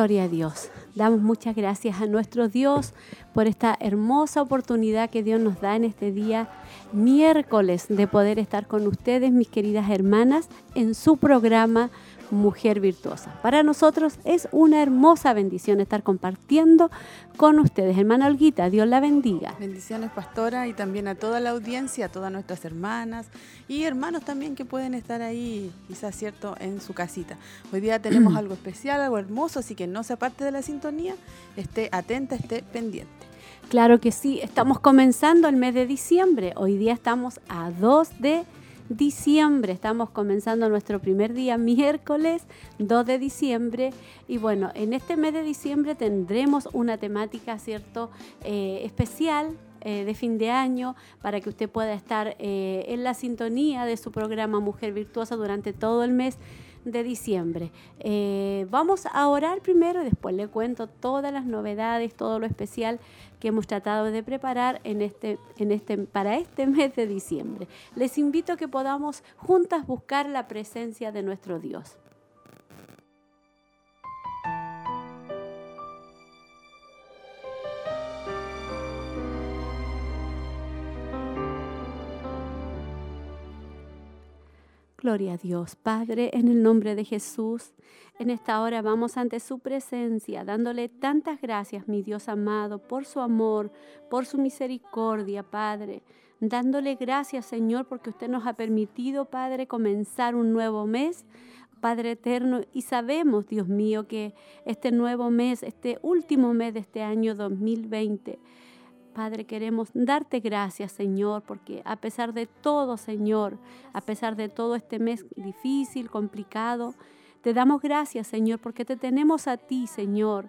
Gloria a Dios. Damos muchas gracias a nuestro Dios por esta hermosa oportunidad que Dios nos da en este día miércoles de poder estar con ustedes, mis queridas hermanas, en su programa Mujer Virtuosa. Para nosotros es una hermosa bendición estar compartiendo con ustedes. Hermana Olguita, Dios la bendiga. Bendiciones, pastora, y también a toda la audiencia, a todas nuestras hermanas y hermanos también que pueden estar ahí, quizás cierto, en su casita. Hoy día tenemos algo especial, algo hermoso, así que no se aparte de la sintonía, esté atenta, esté pendiente. Claro que sí, estamos comenzando el mes de diciembre. Hoy día estamos a 2 de diciembre. Estamos comenzando nuestro primer día, miércoles 2 de diciembre. Y bueno, en este mes de diciembre tendremos una temática, ¿cierto?, eh, especial. Eh, de fin de año para que usted pueda estar eh, en la sintonía de su programa Mujer Virtuosa durante todo el mes de diciembre. vamos a orar primero y después le cuento todas las novedades, todo lo especial que hemos tratado de preparar en este, en este, para este mes de diciembre. Les invito a que podamos juntas buscar la presencia de nuestro Dios. Gloria a Dios, Padre, en el nombre de Jesús. En esta hora vamos ante su presencia, dándole tantas gracias, mi Dios amado, por su amor, por su misericordia, Padre. Dándole gracias, Señor, porque usted nos ha permitido, Padre, comenzar un nuevo mes. Padre eterno, y sabemos, Dios mío, que este nuevo mes, este último mes de este año 2020, Padre, queremos darte gracias, Señor, porque a pesar de todo, Señor, a pesar de todo este mes difícil, complicado, te damos gracias, Señor, porque te tenemos a ti, Señor.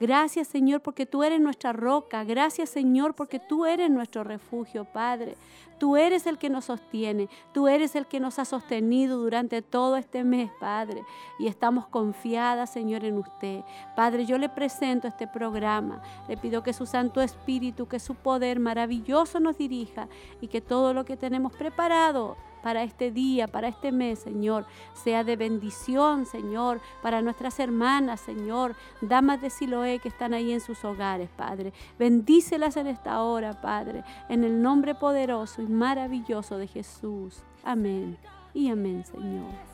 Gracias, Señor, porque tú eres nuestra roca. Gracias, Señor, porque tú eres nuestro refugio, Padre. Tú eres el que nos sostiene. Tú eres el que nos ha sostenido durante todo este mes, Padre. Y estamos confiadas, Señor, en usted. Padre, yo le presento este programa. Le pido que su Santo Espíritu, que su poder maravilloso nos dirija y que todo lo que tenemos preparado para este día, para este mes, Señor, sea de bendición, Señor, para nuestras hermanas, Señor, damas de Siloé que están ahí en sus hogares, Padre. Bendícelas en esta hora, Padre, en el nombre poderoso y maravilloso de Jesús. Amén y amén, Señor.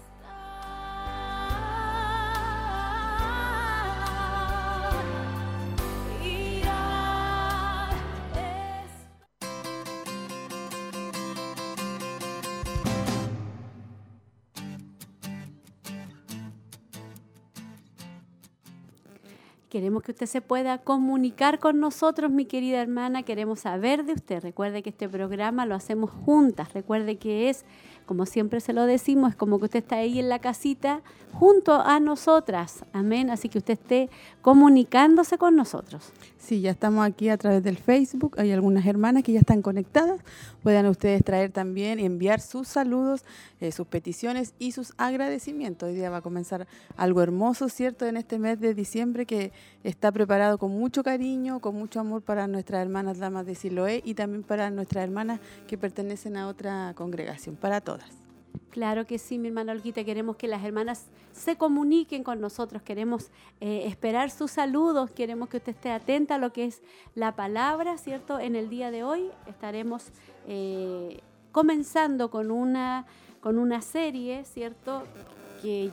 Queremos que usted se pueda comunicar con nosotros, mi querida hermana. Queremos saber de usted. Recuerde que este programa lo hacemos juntas. Recuerde que es como siempre se lo decimos, es como que usted está ahí en la casita junto a nosotras. Amén. Así que usted esté comunicándose con nosotros. Sí, ya estamos aquí a través del Facebook. Hay algunas hermanas que ya están conectadas. Puedan ustedes traer también y enviar sus saludos, eh, sus peticiones y sus agradecimientos. Hoy día va a comenzar algo hermoso, ¿cierto? En este mes de diciembre que está preparado con mucho cariño, con mucho amor para nuestras hermanas damas de Siloé y también para nuestras hermanas que pertenecen a otra congregación, para todas. Claro que sí, mi hermana Olguita, queremos que las hermanas se comuniquen con nosotros, queremos eh, esperar sus saludos, queremos que usted esté atenta a lo que es la palabra, ¿cierto? En el día de hoy estaremos eh, comenzando con una, con una serie, ¿cierto? Que,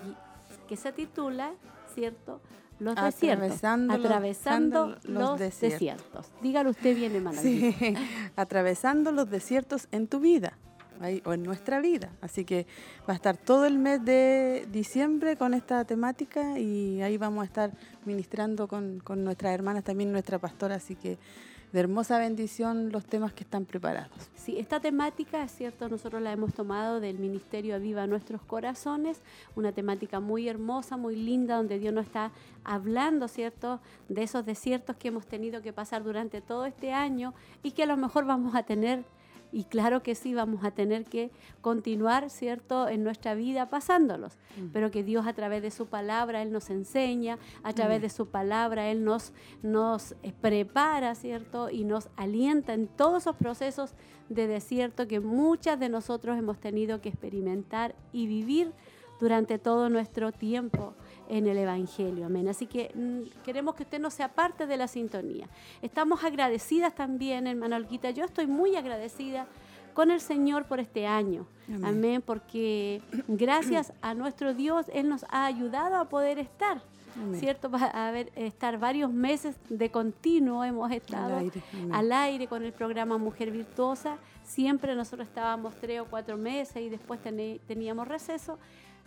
que se titula, ¿cierto? Los desiertos. Atravesando los, desiertos. Dígalo usted bien, hermana. Sí, atravesando los desiertos en tu vida o en nuestra vida. Así que va a estar todo el mes de diciembre con esta temática y ahí vamos a estar ministrando con, con nuestras hermanas, también nuestra pastora, así que de hermosa bendición los temas que están preparados. Sí, esta temática, es cierto, nosotros la hemos tomado del Ministerio Aviva Nuestros Corazones, una temática muy hermosa, muy linda, donde Dios nos está hablando, ¿cierto?, de esos desiertos que hemos tenido que pasar durante todo este año y que a lo mejor vamos a tener y claro que sí, vamos a tener que continuar, ¿cierto?, en nuestra vida pasándolos, mm. pero que Dios a través de su palabra, Él nos enseña, a través mm. de su palabra, Él nos, nos eh, prepara, ¿cierto?, y nos alienta en todos esos procesos de desierto que muchas de nosotros hemos tenido que experimentar y vivir durante todo nuestro tiempo en el Evangelio. Amén. Así que mm, queremos que usted no sea parte de la sintonía. Estamos agradecidas también, hermano Olguita. Yo estoy muy agradecida con el Señor por este año. Amén. Porque gracias a nuestro Dios, Él nos ha ayudado a poder estar. ¿Cierto? A ver, estar varios meses de continuo hemos estado al aire, con el programa Mujer Virtuosa. Siempre nosotros estábamos tres o cuatro meses y después teníamos receso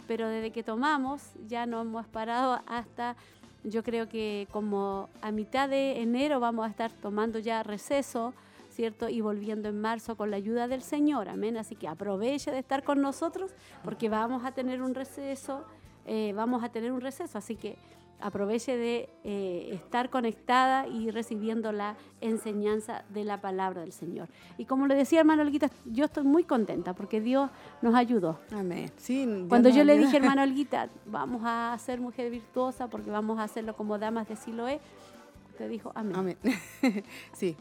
pero desde que tomamos ya no hemos parado hasta, yo creo que como a mitad de enero vamos a estar tomando ya receso, ¿cierto? Y volviendo en marzo con la ayuda del Señor, amén. Así que aproveche de estar con nosotros porque vamos a tener un receso, eh, vamos a tener un receso, así que aproveche de eh, estar conectada y recibiendo la enseñanza de la palabra del Señor. Y como le decía hermano Olguita, yo estoy muy contenta porque Dios nos ayudó. Amén. Cuando yo le dije, hermano Olguita, vamos a ser mujer virtuosa porque vamos a hacerlo como damas de Siloé, usted dijo, amén. Amén. sí.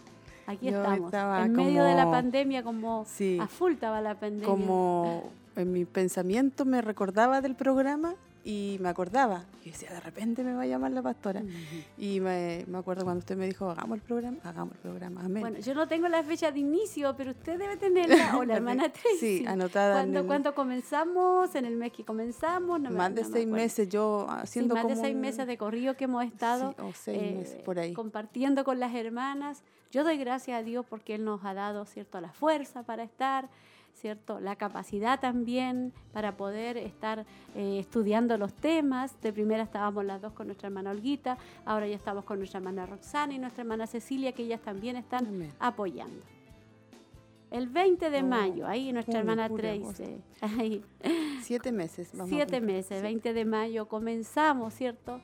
Aquí estamos, en medio de la pandemia, como a full estaba la pandemia. Como en mi pensamiento me recordaba del programa y me acordaba, y decía, de repente me va a llamar la pastora. Y me, me, acuerdo cuando usted me dijo, hagamos el programa, hagamos el programa, amén. Bueno, yo no tengo la fecha de inicio, pero usted debe tenerla, o la hermana Tracy. Sí, anotada. ¿Cuándo, ¿Cuándo, comenzamos? ¿En el mes que comenzamos? No más de seis meses yo haciendo sí, más de seis meses de corrido que hemos estado o seis eh, meses, por ahí. compartiendo con las hermanas. Yo doy gracias a Dios porque Él nos ha dado, ¿cierto?, la fuerza para estar ¿cierto? La capacidad también para poder estar eh, estudiando los temas. De primera estábamos las dos con nuestra hermana Olguita, ahora ya estamos con nuestra hermana Roxana y nuestra hermana Cecilia, que ellas también están apoyando. El 20 de oh, mayo, ahí nuestra hermana Tracy. Ahí. Siete meses. Vamos Siete meses, 20 de mayo comenzamos, ¿cierto?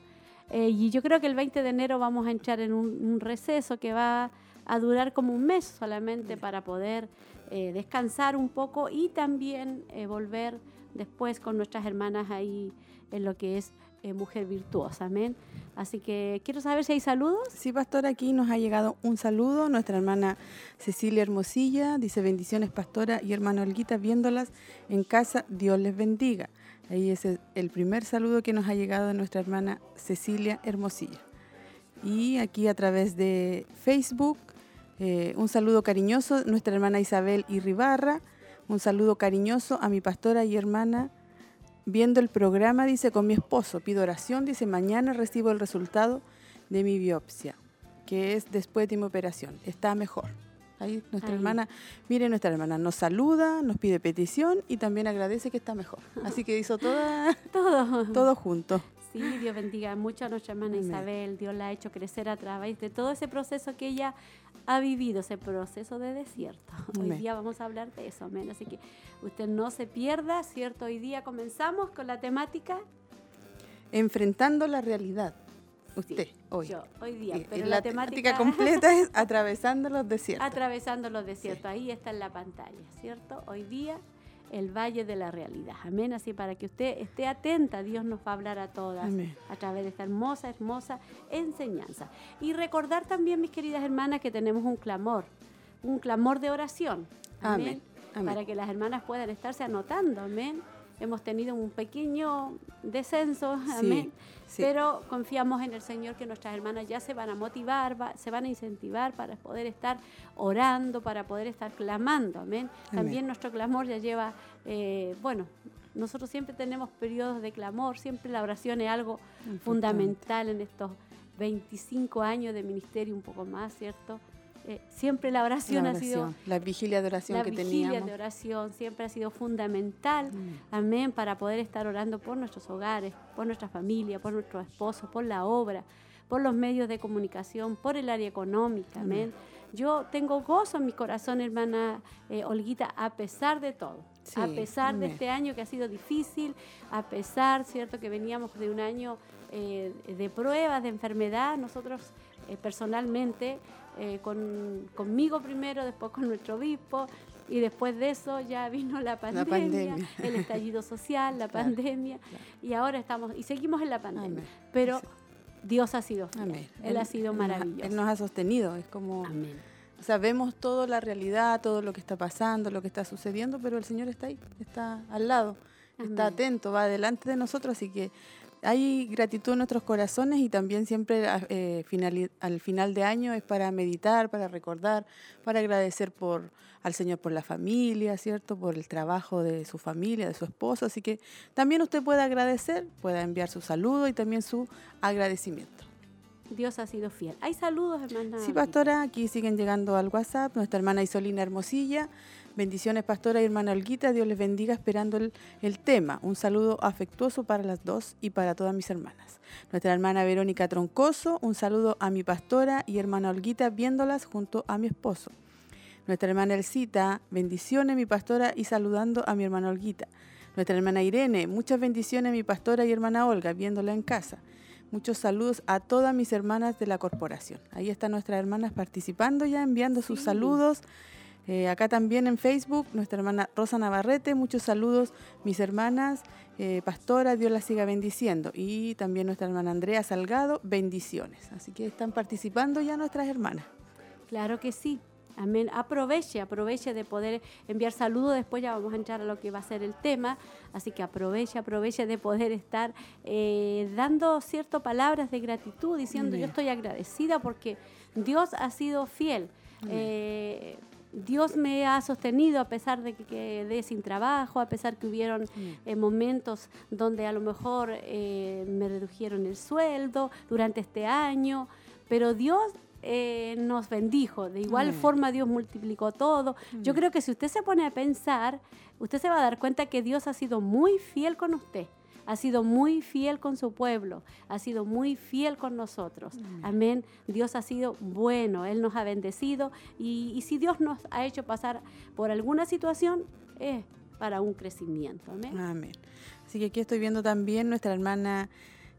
Eh, y yo creo que el 20 de enero vamos a entrar en un, receso que va a durar como un mes solamente para poder eh, descansar un poco y también eh, volver después con nuestras hermanas ahí en lo que es eh, Mujer Virtuosa. Amén. Así que quiero saber si hay saludos. Sí, pastora, aquí nos ha llegado un saludo. Nuestra hermana Cecilia Hermosilla dice bendiciones, pastora y hermano Olguita, viéndolas en casa, Dios les bendiga. Ahí es el primer saludo que nos ha llegado de nuestra hermana Cecilia Hermosilla. Y aquí a través de Facebook eh, un saludo cariñoso, nuestra hermana Isabel Irribarra. Un saludo cariñoso a mi pastora y hermana. Viendo el programa, dice, con mi esposo, pido oración, dice, mañana recibo el resultado de mi biopsia, que es después de mi operación. Está mejor. Ahí nuestra hermana, mire, nuestra hermana nos saluda, nos pide petición y también agradece que está mejor. Así que hizo toda, todo. todo junto. Sí, Dios bendiga mucho a nuestra hermana Isabel. Dios la ha hecho crecer a través de todo ese proceso que ella ha vivido ese proceso de desierto. Hoy día vamos a hablar de eso, amén. Así que usted no se pierda, ¿cierto? Hoy día comenzamos con la temática. Enfrentando la realidad. Usted, hoy. Yo, hoy día. Eh, pero la, temática... completa es atravesando los desiertos. Atravesando los desiertos. Ahí está en la pantalla, ¿cierto? Hoy día el valle de la realidad. Amén. Así para que usted esté atenta, Dios nos va a hablar a todas a través de esta hermosa, hermosa enseñanza. Y recordar también, mis queridas hermanas, que tenemos un clamor, un clamor de oración. Amén. Para que las hermanas puedan estarse anotando. Amén. Hemos tenido un pequeño descenso, amén. Pero confiamos en el Señor que nuestras hermanas ya se van a motivar, se van a incentivar para poder estar orando, para poder estar clamando. Amén. También nuestro clamor ya lleva, eh, bueno, nosotros siempre tenemos periodos de clamor, siempre la oración es algo fundamental en estos 25 años de ministerio, un poco más, ¿cierto? Eh, siempre la oración, ha sido... La vigilia de oración que teníamos. La vigilia de oración siempre ha sido fundamental, mm. amén, para poder estar orando por nuestros hogares, por nuestra familia, por nuestros esposos, por la obra, por los medios de comunicación, por el área económica, amén. Yo tengo gozo en mi corazón, hermana eh, Olguita, a pesar de todo. a pesar de este año que ha sido difícil, a pesar, ¿cierto?, que veníamos de un año eh, de pruebas, de enfermedad, nosotros personalmente eh, con, conmigo primero, después con nuestro obispo, y después de eso ya vino la pandemia, el estallido social, la pandemia, y ahora estamos, y seguimos en la pandemia. Pero Dios ha sido Él, ha sido maravilloso. Él nos ha sostenido, es como... sabemos toda la realidad, todo lo que está pasando, lo que está sucediendo, pero el Señor está ahí, está al lado, está atento, va delante de nosotros, así que hay gratitud en nuestros corazones y también siempre eh, al final de año es para meditar, para recordar, para agradecer por al Señor por la familia, ¿cierto? Por el trabajo de su familia, de su esposo. Así que también usted puede agradecer, pueda enviar su saludo y también su agradecimiento. Dios ha sido fiel. ¿Hay saludos, hermana? Sí, pastora, aquí siguen llegando al WhatsApp. Nuestra hermana Isolina Hermosilla Bendiciones, pastora y hermana Olguita. Dios les bendiga esperando el, tema. Un saludo afectuoso para las dos y para todas mis hermanas. Nuestra hermana Verónica Troncoso, un saludo a mi pastora y hermana Olguita viéndolas junto a mi esposo. Nuestra hermana Elcita, bendiciones mi pastora y saludando a mi hermana Olguita. Nuestra hermana Irene, muchas bendiciones mi pastora y hermana Olga viéndola en casa. Muchos saludos a todas mis hermanas de la corporación. Ahí están nuestras hermanas participando ya, enviando sus saludos. Eh, acá también en Facebook, nuestra hermana Rosa Navarrete, muchos saludos, mis hermanas, eh, pastora, Dios las siga bendiciendo. Y también nuestra hermana Andrea Salgado, bendiciones. Así que están participando ya nuestras hermanas. Claro que sí. Amén. Aproveche, aproveche de poder enviar saludos. Después ya vamos a entrar a lo que va a ser el tema. Así que aproveche, aproveche de poder estar eh, dando ciertas palabras de gratitud, diciendo yo estoy agradecida porque Dios ha sido fiel. Dios me ha sostenido a pesar de que quedé sin trabajo, a pesar que hubieron eh, momentos donde a lo mejor eh, me redujeron el sueldo durante este año, pero Dios eh, nos bendijo. De igual forma Dios multiplicó todo. Yo creo que si usted se pone a pensar, usted se va a dar cuenta que Dios ha sido muy fiel con usted ha sido muy fiel con su pueblo, ha sido muy fiel con nosotros. Amén. Dios ha sido bueno, Él nos ha bendecido y, si Dios nos ha hecho pasar por alguna situación, es para un crecimiento. Amén. Amén. Así que aquí estoy viendo también nuestra hermana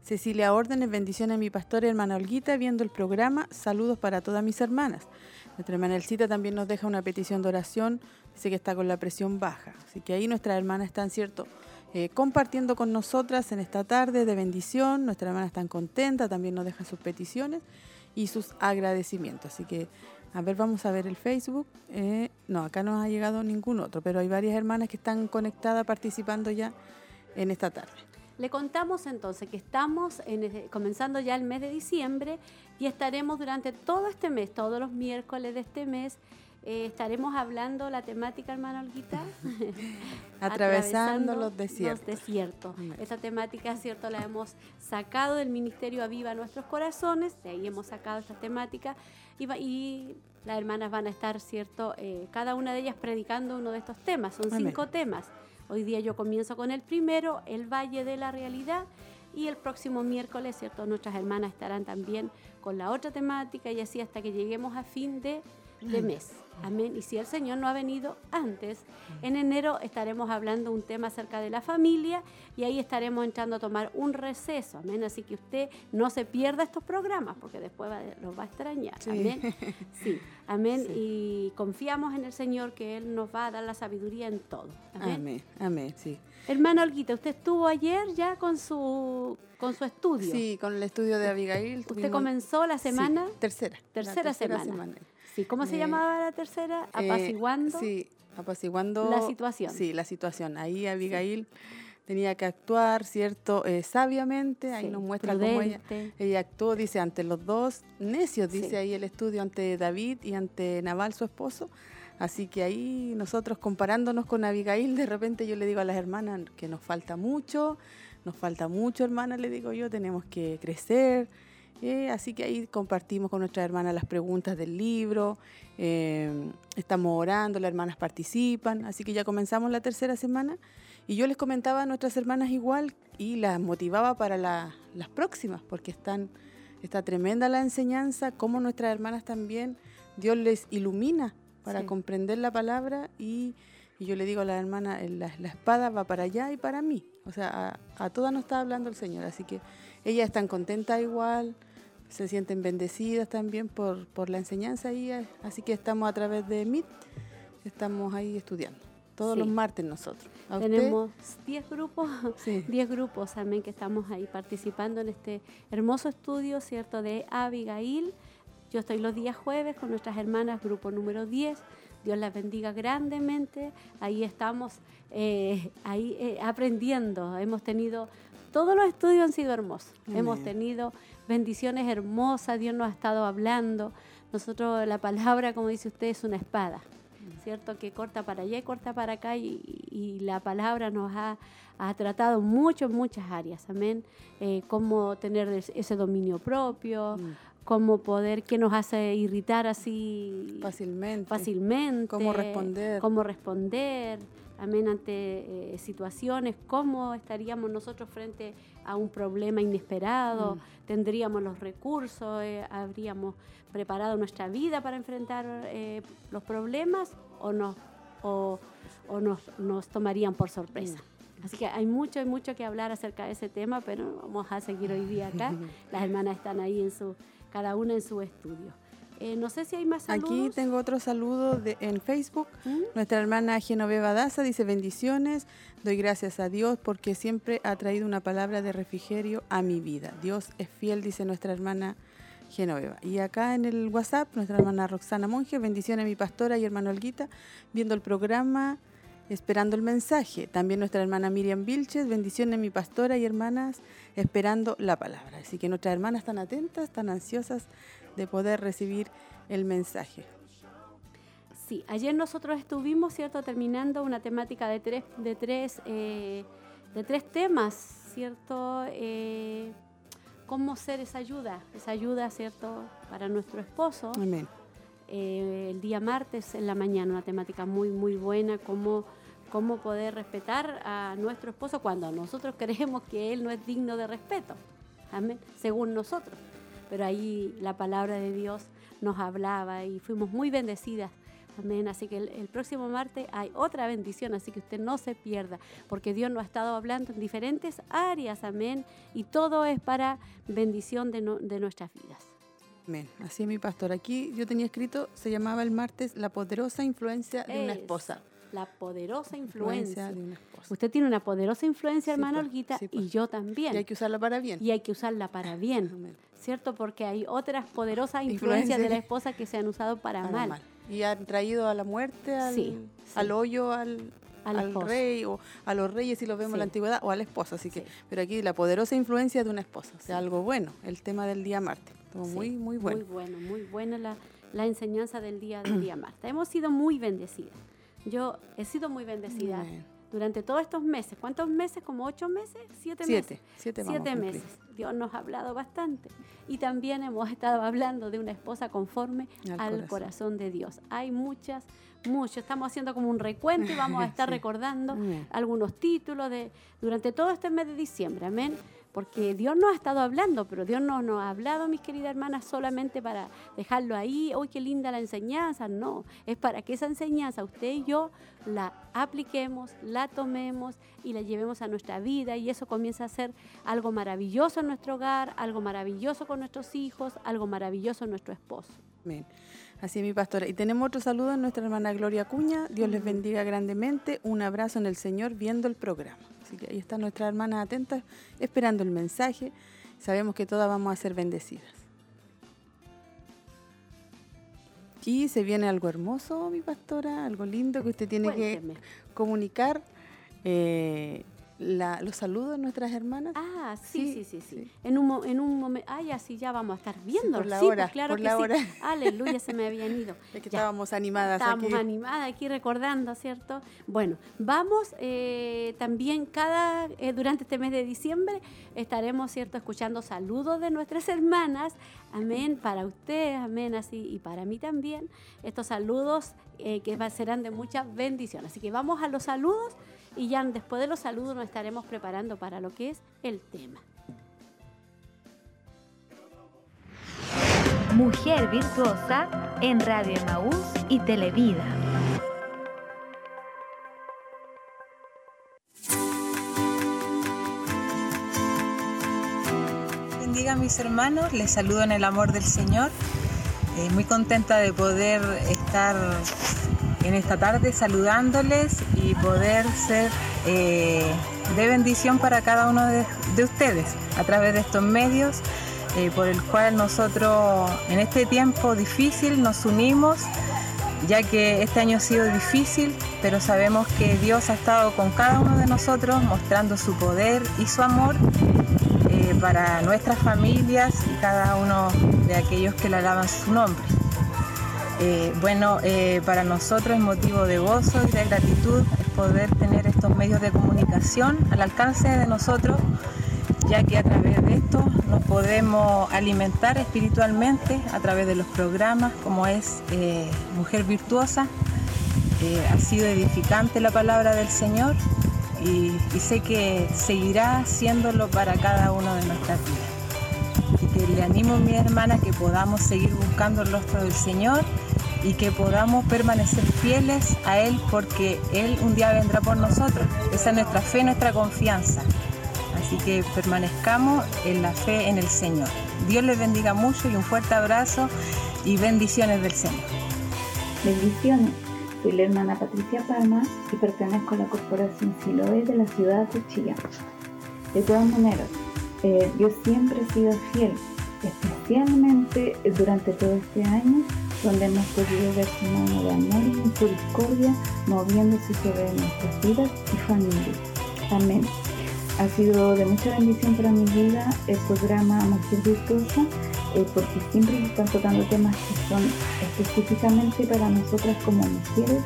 Cecilia Órdenes, bendiciones a mi pastora y hermana Olguita, viendo el programa. Saludos para todas mis hermanas. Nuestra hermana Elcita también nos deja una petición de oración, dice que está con la presión baja. Así que ahí nuestras hermanas están, ¿cierto? Eh, compartiendo con nosotras en esta tarde de bendición. Nuestra hermana está contenta, también nos deja sus peticiones y sus agradecimientos. Así que, a ver, vamos a ver el Facebook. Eh, no, acá no ha llegado ningún otro, pero hay varias hermanas que están conectadas participando ya en esta tarde. Le contamos entonces que estamos comenzando ya el mes de diciembre y estaremos durante todo este mes, todos los miércoles de este mes, eh, estaremos hablando la temática, hermana Olguita. Atravesando, los desiertos. Los desiertos. Esta temática, cierto, la hemos sacado del Ministerio Aviva Nuestros Corazones, de ahí hemos sacado esta temática y, y las hermanas van a estar, cierto, eh, cada una de ellas predicando uno de estos temas. Son cinco temas. Hoy día yo comienzo con el primero, el Valle de la Realidad. Y el próximo miércoles, ¿cierto? Nuestras hermanas estarán también con la otra temática y así hasta que lleguemos a fin de, de mes. Amén. Y si el Señor no ha venido antes, en enero estaremos hablando un tema acerca de la familia y ahí estaremos entrando a tomar un receso. Amén. Así que usted no se pierda estos programas porque después los va a extrañar. Amén. Sí. Amén. Y confiamos en el Señor que Él nos va a dar la sabiduría en todo. Amén. Amén. Sí. Hermana Olguita, usted estuvo ayer ya con su con su estudio. Sí, con el estudio de Abigail. ¿Usted comenzó la semana? tercera. Tercera, semana. Sí, ¿cómo se llamaba la tercera? Eh, apaciguando. sí, apaciguando. La situación. Sí, la situación. Ahí Abigail tenía que actuar, ¿cierto? Eh, sabiamente, ahí nos muestra cómo ella, ella, actuó, dice, ante los dos necios, dice ahí el estudio, ante David y ante Naval, su esposo. Así que ahí nosotros comparándonos con Abigail, de repente yo le digo a las hermanas que nos falta mucho, nos falta mucho, hermanas, le digo yo, tenemos que crecer, eh, así que ahí compartimos con nuestras hermanas las preguntas del libro, eh, estamos orando, las hermanas participan, así que ya comenzamos la tercera semana. Y yo les comentaba a nuestras hermanas igual y las motivaba para las próximas, porque están, está tremenda la enseñanza, como nuestras hermanas también, Dios les ilumina para comprender la palabra y, yo le digo a las hermanas, la, espada va para allá y para mí, o sea, a, a todas nos está hablando el Señor, así que ellas están contentas igual, se sienten bendecidas también por, por la enseñanza y así que estamos a través de MIT, estamos ahí estudiando. Todos los martes nosotros. Tenemos 10 grupos, 10 grupos también que estamos ahí participando en este hermoso estudio, ¿cierto? De Abigail. Yo estoy los días jueves con nuestras hermanas, grupo número 10. Dios las bendiga grandemente. Ahí estamos, eh, ahí eh, aprendiendo. Hemos tenido todos los estudios han sido hermosos. Hemos tenido bendiciones hermosas, Dios nos ha estado hablando. Nosotros, la palabra, como dice usted, es una espada, ¿cierto? Que corta para allá y corta para acá y, la palabra nos ha, tratado mucho en muchas áreas, amén. Eh, cómo tener ese dominio propio, mm. cómo poder, qué nos hace irritar así fácilmente, fácilmente cómo responder, cómo responder amén, ante eh, situaciones, cómo estaríamos nosotros frente a un problema inesperado, mm. tendríamos los recursos, eh, habríamos preparado nuestra vida para enfrentar eh, los problemas o, no, o, nos, nos, tomarían por sorpresa. Mm. Así que hay mucho, hay mucho que hablar acerca de ese tema, pero vamos a seguir hoy día acá. Las hermanas están ahí en su, cada una en su estudio. Eh, no sé si hay más saludos. Aquí tengo otro saludo de, en Facebook. ¿Mm? Nuestra hermana Genoveva Daza dice bendiciones. Doy gracias a Dios porque siempre ha traído una palabra de refrigerio a mi vida. Dios es fiel, dice nuestra hermana Genoveva. Y acá en el WhatsApp, nuestra hermana Roxana Monge, bendiciones a mi pastora y hermano Olguita, viendo el programa, esperando el mensaje. También nuestra hermana Miriam Vilches, bendiciones a mi pastora y hermanas, esperando la palabra. Así que nuestras hermanas están atentas, están ansiosas de poder recibir el mensaje. Sí, ayer nosotros estuvimos, ¿cierto?, terminando una temática de tres, de tres, eh, de tres temas, ¿cierto? Eh, cómo ser esa ayuda, esa ayuda, ¿cierto?, para nuestro esposo. Amén. Eh, el día martes en la mañana, una temática muy, muy buena, cómo, cómo poder respetar a nuestro esposo cuando nosotros creemos que él no es digno de respeto. Amén. Según nosotros pero ahí la palabra de Dios nos hablaba y fuimos muy bendecidas. Amén. Así que el, próximo martes hay otra bendición, así que usted no se pierda, porque Dios nos ha estado hablando en diferentes áreas, amén. Y todo es para bendición de, de nuestras vidas. Amén. Así es mi pastor. Aquí yo tenía escrito, se llamaba el martes, la poderosa influencia de una esposa. La poderosa influencia. de una esposa. Usted tiene una poderosa influencia, hermana pues, Olguita, y pues. yo también. Y hay que usarla para bien. Y hay que usarla para bien. Amén. ¿cierto? Porque hay otras poderosas influencias de la esposa que se han usado para, mal. Y han traído a la muerte, al, al hoyo, al, al, rey o a los reyes si lo vemos en la antigüedad o a la esposa. Así que, pero aquí la poderosa influencia de una esposa, o sea, algo bueno, el tema del día Marte. muy, muy bueno. Muy bueno, muy buena la, la enseñanza del día del día Marte. Hemos sido muy bendecidas. Yo he sido muy bendecida durante todos estos meses. ¿Cuántos meses? ¿Como ocho meses? ¿Siete, meses? Siete, siete meses. Dios nos ha hablado bastante. Y también hemos estado hablando de una esposa conforme al, corazón. de Dios. Hay muchas, muchas. Estamos haciendo como un recuento y vamos a estar recordando algunos títulos de durante todo este mes de diciembre. Amén. Porque Dios nos ha estado hablando, pero Dios no nos ha hablado, mis queridas hermanas, solamente para dejarlo ahí, ¡uy, qué linda la enseñanza! No, es para que esa enseñanza usted y yo la apliquemos, la tomemos y la llevemos a nuestra vida y eso comienza a ser algo maravilloso en nuestro hogar, algo maravilloso con nuestros hijos, algo maravilloso en nuestro esposo. Amén. Así es, mi pastora. Y tenemos otro saludo en nuestra hermana Gloria Cuña. Dios les bendiga grandemente. Un abrazo en el Señor viendo el programa. Así que ahí está nuestra hermana atenta, esperando el mensaje. Sabemos que todas vamos a ser bendecidas. Aquí se viene algo hermoso, mi pastora, algo lindo que usted tiene que comunicar. Eh, los saludos de nuestras hermanas. Ah, sí, sí, sí, sí. En un, en un momento, ah, ya sí, ya vamos a estar viendo. por la hora, claro por la hora. Aleluya, se me habían ido. Es que estábamos animadas estábamos animadas aquí recordando, ¿cierto? Bueno, vamos eh, también cada, eh, durante este mes de diciembre, estaremos, ¿cierto?, escuchando saludos de nuestras hermanas. Amén, para ustedes, amén, así, y para mí también. Estos saludos eh, que serán de mucha bendición. Así que vamos a los saludos y ya después de los saludos nos estaremos preparando para lo que es el tema. Mujer Virtuosa en Radio Emaús y Televida. Bendiga a mis hermanos, les saludo en el amor del Señor. Eh, muy contenta de poder estar en esta tarde saludándoles y poder ser eh, de bendición para cada uno de, ustedes a través de estos medios eh, por el cual nosotros en este tiempo difícil nos unimos ya que este año ha sido difícil, pero sabemos que Dios ha estado con cada uno de nosotros mostrando su poder y su amor eh, para nuestras familias y cada uno de aquellos que le alaban su nombre. Eh, bueno, eh, para nosotros es motivo de gozo y de gratitud poder tener estos medios de comunicación al alcance de nosotros, ya que a través de esto nos podemos alimentar espiritualmente a través de los programas como es eh, Mujer Virtuosa. ha sido edificante la palabra del Señor y, sé que seguirá haciéndolo para cada uno de nuestras vidas. Que le animo, mi hermana, que podamos seguir buscando el rostro del Señor y que podamos permanecer fieles a Él porque Él un día vendrá por nosotros. Esa es nuestra fe, nuestra confianza. Así que permanezcamos en la fe en el Señor. Dios les bendiga mucho y un fuerte abrazo y bendiciones del Señor. Bendiciones. Soy la hermana Patricia Palma y pertenezco a la Corporación Siloé de la ciudad de Chillán. De todas maneras, eh, Dios siempre ha sido fiel, especialmente durante todo este año donde hemos podido ver su mano de amor y misericordia moviéndose sobre nuestras vidas y familias. Amén. Ha sido de mucha bendición para mi vida el programa Mujer Virtuosa, eh, porque siempre se están tocando temas que son específicamente para nosotras como mujeres,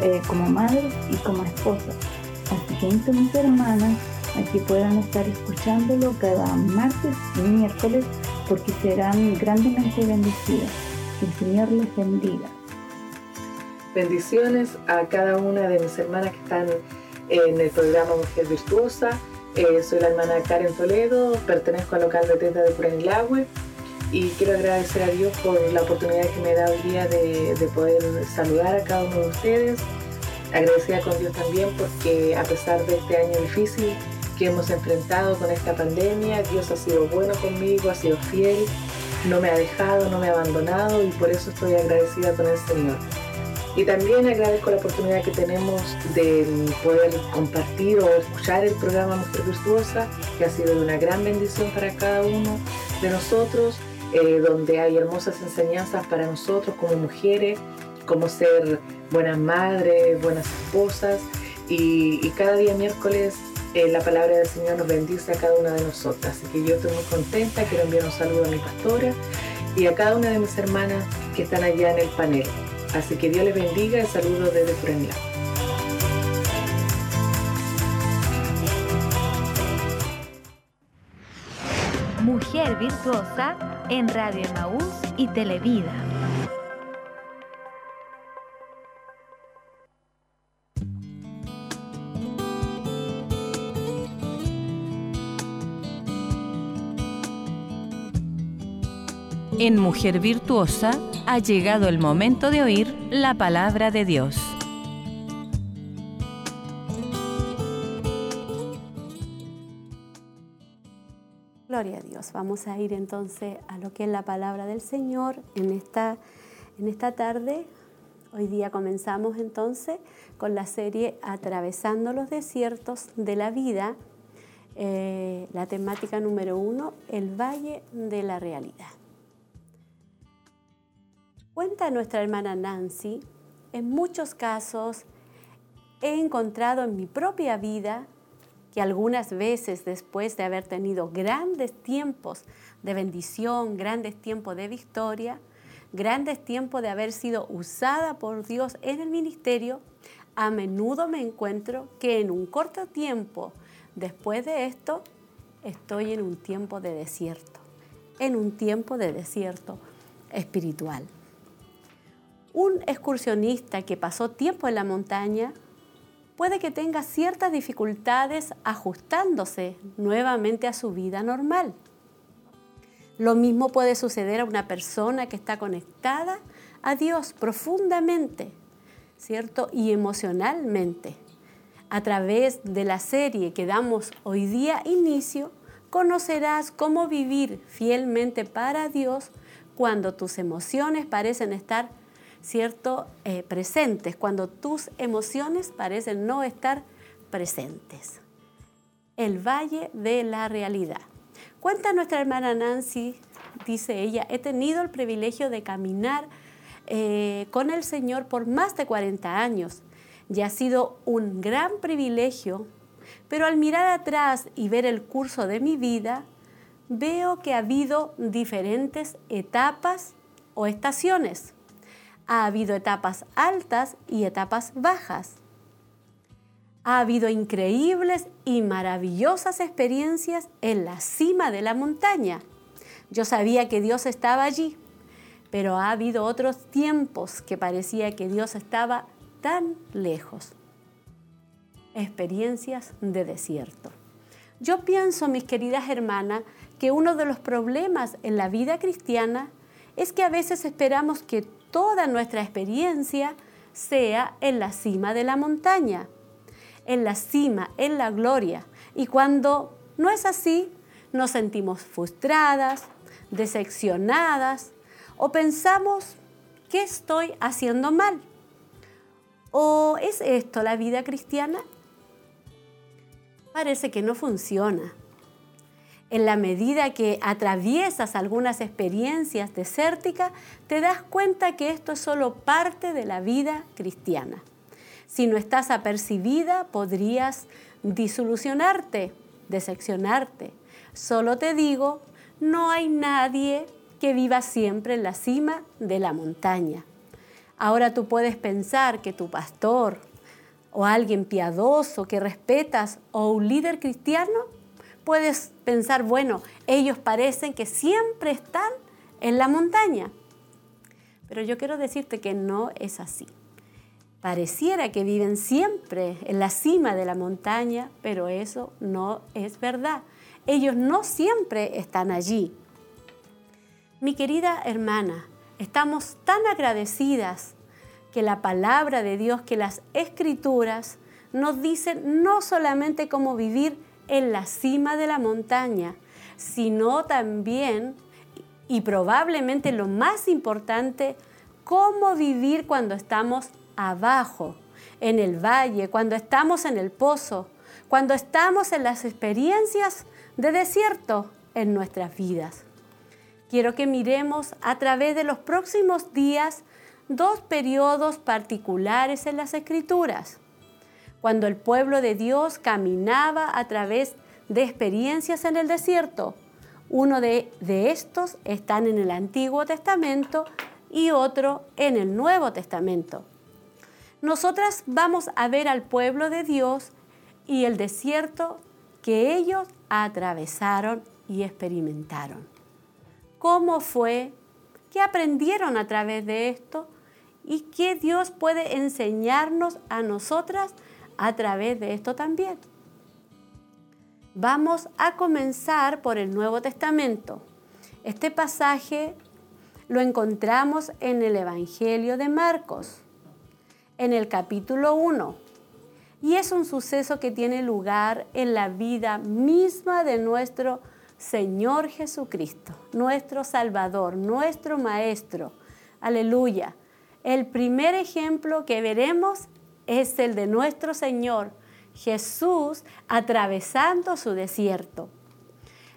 eh, como madres y como esposas. Así que invito a mis hermanas a que puedan estar escuchándolo cada martes y miércoles porque serán grandemente bendecidas el Señor les bendiga. Bendiciones a cada una de mis hermanas que están en el programa Mujer Virtuosa. Eh, soy la hermana Karen Toledo, pertenezco al local de Teta de Curanilagüe y quiero agradecer a Dios por la oportunidad que me da hoy día de poder saludar a cada uno de ustedes. Agradecida con Dios también porque a pesar de este año difícil que hemos enfrentado con esta pandemia, Dios ha sido bueno conmigo, ha sido fiel no me ha dejado, no me ha abandonado y por eso estoy agradecida con el Señor. Y también agradezco la oportunidad que tenemos de poder compartir o escuchar el programa Mujer Virtuosa, que ha sido de una gran bendición para cada uno de nosotros, eh, donde hay hermosas enseñanzas para nosotros como mujeres, cómo ser buenas madres, buenas esposas. Y cada día miércoles eh, la palabra del Señor nos bendice a cada una de nosotras. Así que yo estoy muy contenta, quiero enviar un saludo a mi pastora y a cada una de mis hermanas que están allá en el panel. Así que Dios les bendiga y saludo desde Purenla. Mujer Virtuosa en Radio Emaús y Televida. En Mujer Virtuosa ha llegado el momento de oír la palabra de Dios. Gloria a Dios. Vamos a ir entonces a lo que es la palabra del Señor en esta, en esta tarde. Hoy día comenzamos entonces con la serie Atravesando los desiertos de la vida. Eh, la temática número uno, el Valle de la Realidad. Cuenta nuestra hermana Nancy, en muchos casos he encontrado en mi propia vida que algunas veces después de haber tenido grandes tiempos de bendición, grandes tiempos de victoria, grandes tiempos de haber sido usada por Dios en el ministerio, a menudo me encuentro que en un corto tiempo después de esto estoy en un tiempo de desierto, en un tiempo de desierto espiritual. Un excursionista que pasó tiempo en la montaña puede que tenga ciertas dificultades ajustándose nuevamente a su vida normal. Lo mismo puede suceder a una persona que está conectada a Dios profundamente, ¿cierto? Y emocionalmente. A través de la serie que damos hoy día inicio, conocerás cómo vivir fielmente para Dios cuando tus emociones parecen estar ¿cierto? Eh, presentes, cuando tus emociones parecen no estar presentes. El valle de la realidad. Cuenta nuestra hermana Nancy, dice ella, he tenido el privilegio de caminar eh, con el Señor por más de 40 años y ha sido un gran privilegio, pero al mirar atrás y ver el curso de mi vida, veo que ha habido diferentes etapas o estaciones ha habido etapas altas y etapas bajas. Ha habido increíbles y maravillosas experiencias en la cima de la montaña. Yo sabía que Dios estaba allí, pero ha habido otros tiempos que parecía que Dios estaba tan lejos. Experiencias de desierto. Yo pienso, mis queridas hermanas, que uno de los problemas en la vida cristiana es que a veces esperamos que toda nuestra experiencia sea en la cima de la montaña, en la cima, en la gloria. Y cuando no es así, nos sentimos frustradas, decepcionadas o pensamos, ¿qué estoy haciendo mal? ¿O es esto la vida cristiana? Parece que no funciona en la medida que atraviesas algunas experiencias desérticas, te das cuenta que esto es solo parte de la vida cristiana. Si no estás apercibida, podrías disolucionarte, decepcionarte. Solo te digo, no hay nadie que viva siempre en la cima de la montaña. Ahora tú puedes pensar que tu pastor o alguien piadoso que respetas o un líder cristiano puedes pensar, bueno, ellos parecen que siempre están en la montaña. Pero yo quiero decirte que no es así. Pareciera que viven siempre en la cima de la montaña, pero eso no es verdad. Ellos no siempre están allí. Mi querida hermana, estamos tan agradecidas que la palabra de Dios, que las escrituras nos dicen no solamente cómo vivir en la cima de la montaña, sino también, y probablemente lo más importante, cómo vivir cuando estamos abajo, en el valle, cuando estamos en el pozo, cuando estamos en las experiencias de desierto en nuestras vidas. Quiero que miremos a través de los próximos días dos periodos particulares en las escrituras cuando el pueblo de Dios caminaba a través de experiencias en el desierto. Uno de, estos están en el Antiguo Testamento y otro en el Nuevo Testamento. Nosotras vamos a ver al pueblo de Dios y el desierto que ellos atravesaron y experimentaron. ¿Cómo fue? ¿Qué aprendieron a través de esto? ¿Y qué Dios puede enseñarnos a nosotras a través de esto también. Vamos a comenzar por el Nuevo Testamento. Este pasaje lo encontramos en el Evangelio de Marcos, en el capítulo 1. Y es un suceso que tiene lugar en la vida misma de nuestro Señor Jesucristo, nuestro Salvador, nuestro Maestro. Aleluya. El primer ejemplo que veremos es el de nuestro Señor Jesús atravesando su desierto.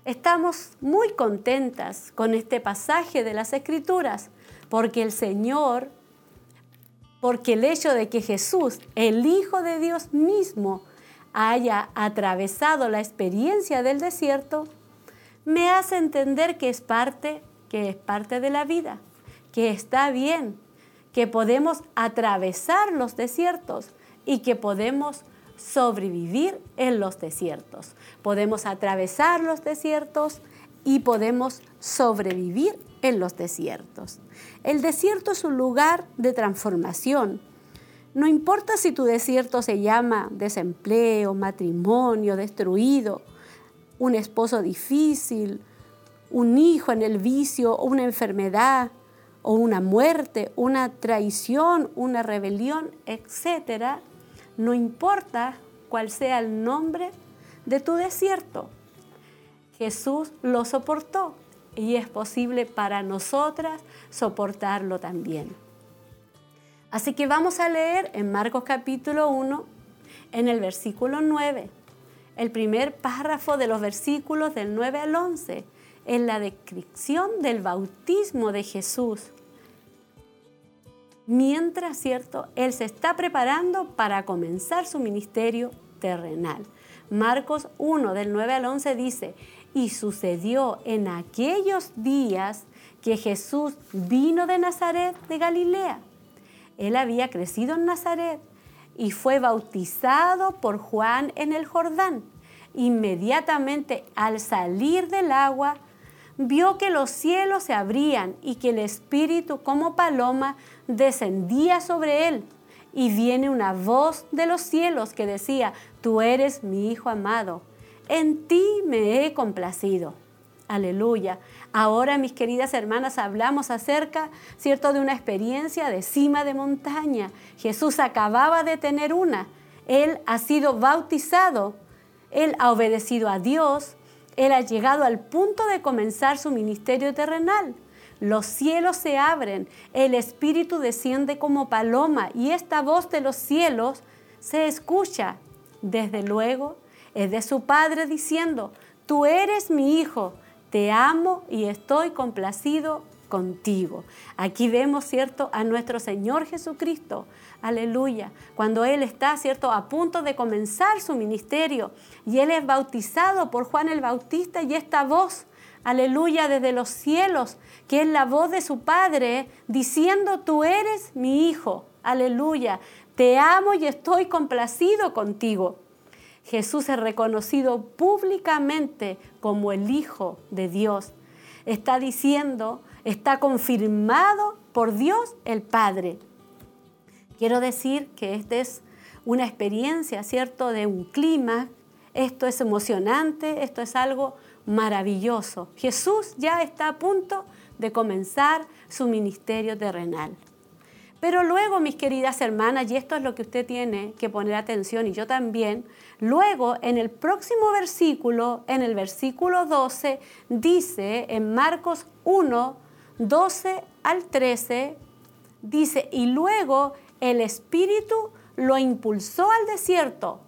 Estamos muy contentas con este pasaje de las Escrituras porque el Señor, porque el hecho de que Jesús, el Hijo de Dios mismo, haya atravesado la experiencia del desierto, me hace entender que es parte, que es parte de la vida, que está bien, que podemos atravesar los desiertos y que podemos sobrevivir en los desiertos. Podemos atravesar los desiertos y podemos sobrevivir en los desiertos. El desierto es un lugar de transformación. No importa si tu desierto se llama desempleo, matrimonio destruido, un esposo difícil, un hijo en el vicio, una enfermedad, o una muerte, una traición, una rebelión, etcétera, no importa cuál sea el nombre de tu desierto. Jesús lo soportó y es posible para nosotras soportarlo también. Así que vamos a leer en Marcos capítulo 1, en el versículo 9, el primer párrafo de los versículos del 9 al 11, en la descripción del bautismo de Jesús mientras, ¿cierto?, Él se está preparando para comenzar su ministerio terrenal. Marcos 1 del 9 al 11 dice, y sucedió en aquellos días que Jesús vino de Nazaret de Galilea. Él había crecido en Nazaret y fue bautizado por Juan en el Jordán. Inmediatamente al salir del agua, vio que los cielos se abrían y que el Espíritu como paloma descendía sobre él. Y viene una voz de los cielos que decía, tú eres mi Hijo amado, en ti me he complacido. Aleluya. Ahora, mis queridas hermanas, hablamos acerca, ¿cierto?, de una experiencia de cima de montaña. Jesús acababa de tener una. Él ha sido bautizado. Él ha obedecido a Dios. Él ha llegado al punto de comenzar su ministerio terrenal. Los cielos se abren, el Espíritu desciende como paloma y esta voz de los cielos se escucha. Desde luego es de su Padre diciendo, tú eres mi Hijo, te amo y estoy complacido contigo. Aquí vemos, ¿cierto?, a nuestro Señor Jesucristo. Aleluya. Cuando Él está, ¿cierto?, a punto de comenzar su ministerio y Él es bautizado por Juan el Bautista y esta voz aleluya, desde los cielos, que es la voz de su Padre diciendo, tú eres mi Hijo, aleluya, te amo y estoy complacido contigo. Jesús es reconocido públicamente como el Hijo de Dios. Está diciendo, está confirmado por Dios el Padre. Quiero decir que esta es una experiencia, ¿cierto?, de un clima. Esto es emocionante, esto es algo maravilloso. Jesús ya está a punto de comenzar su ministerio terrenal. Pero luego, mis queridas hermanas, y esto es lo que usted tiene que poner atención y yo también, luego en el próximo versículo, en el versículo 12, dice en Marcos 1, 12 al 13, dice, y luego el Espíritu lo impulsó al desierto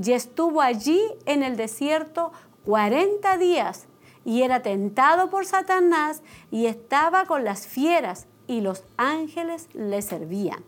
y estuvo allí en el desierto 40 días y era tentado por Satanás y estaba con las fieras y los ángeles le servían.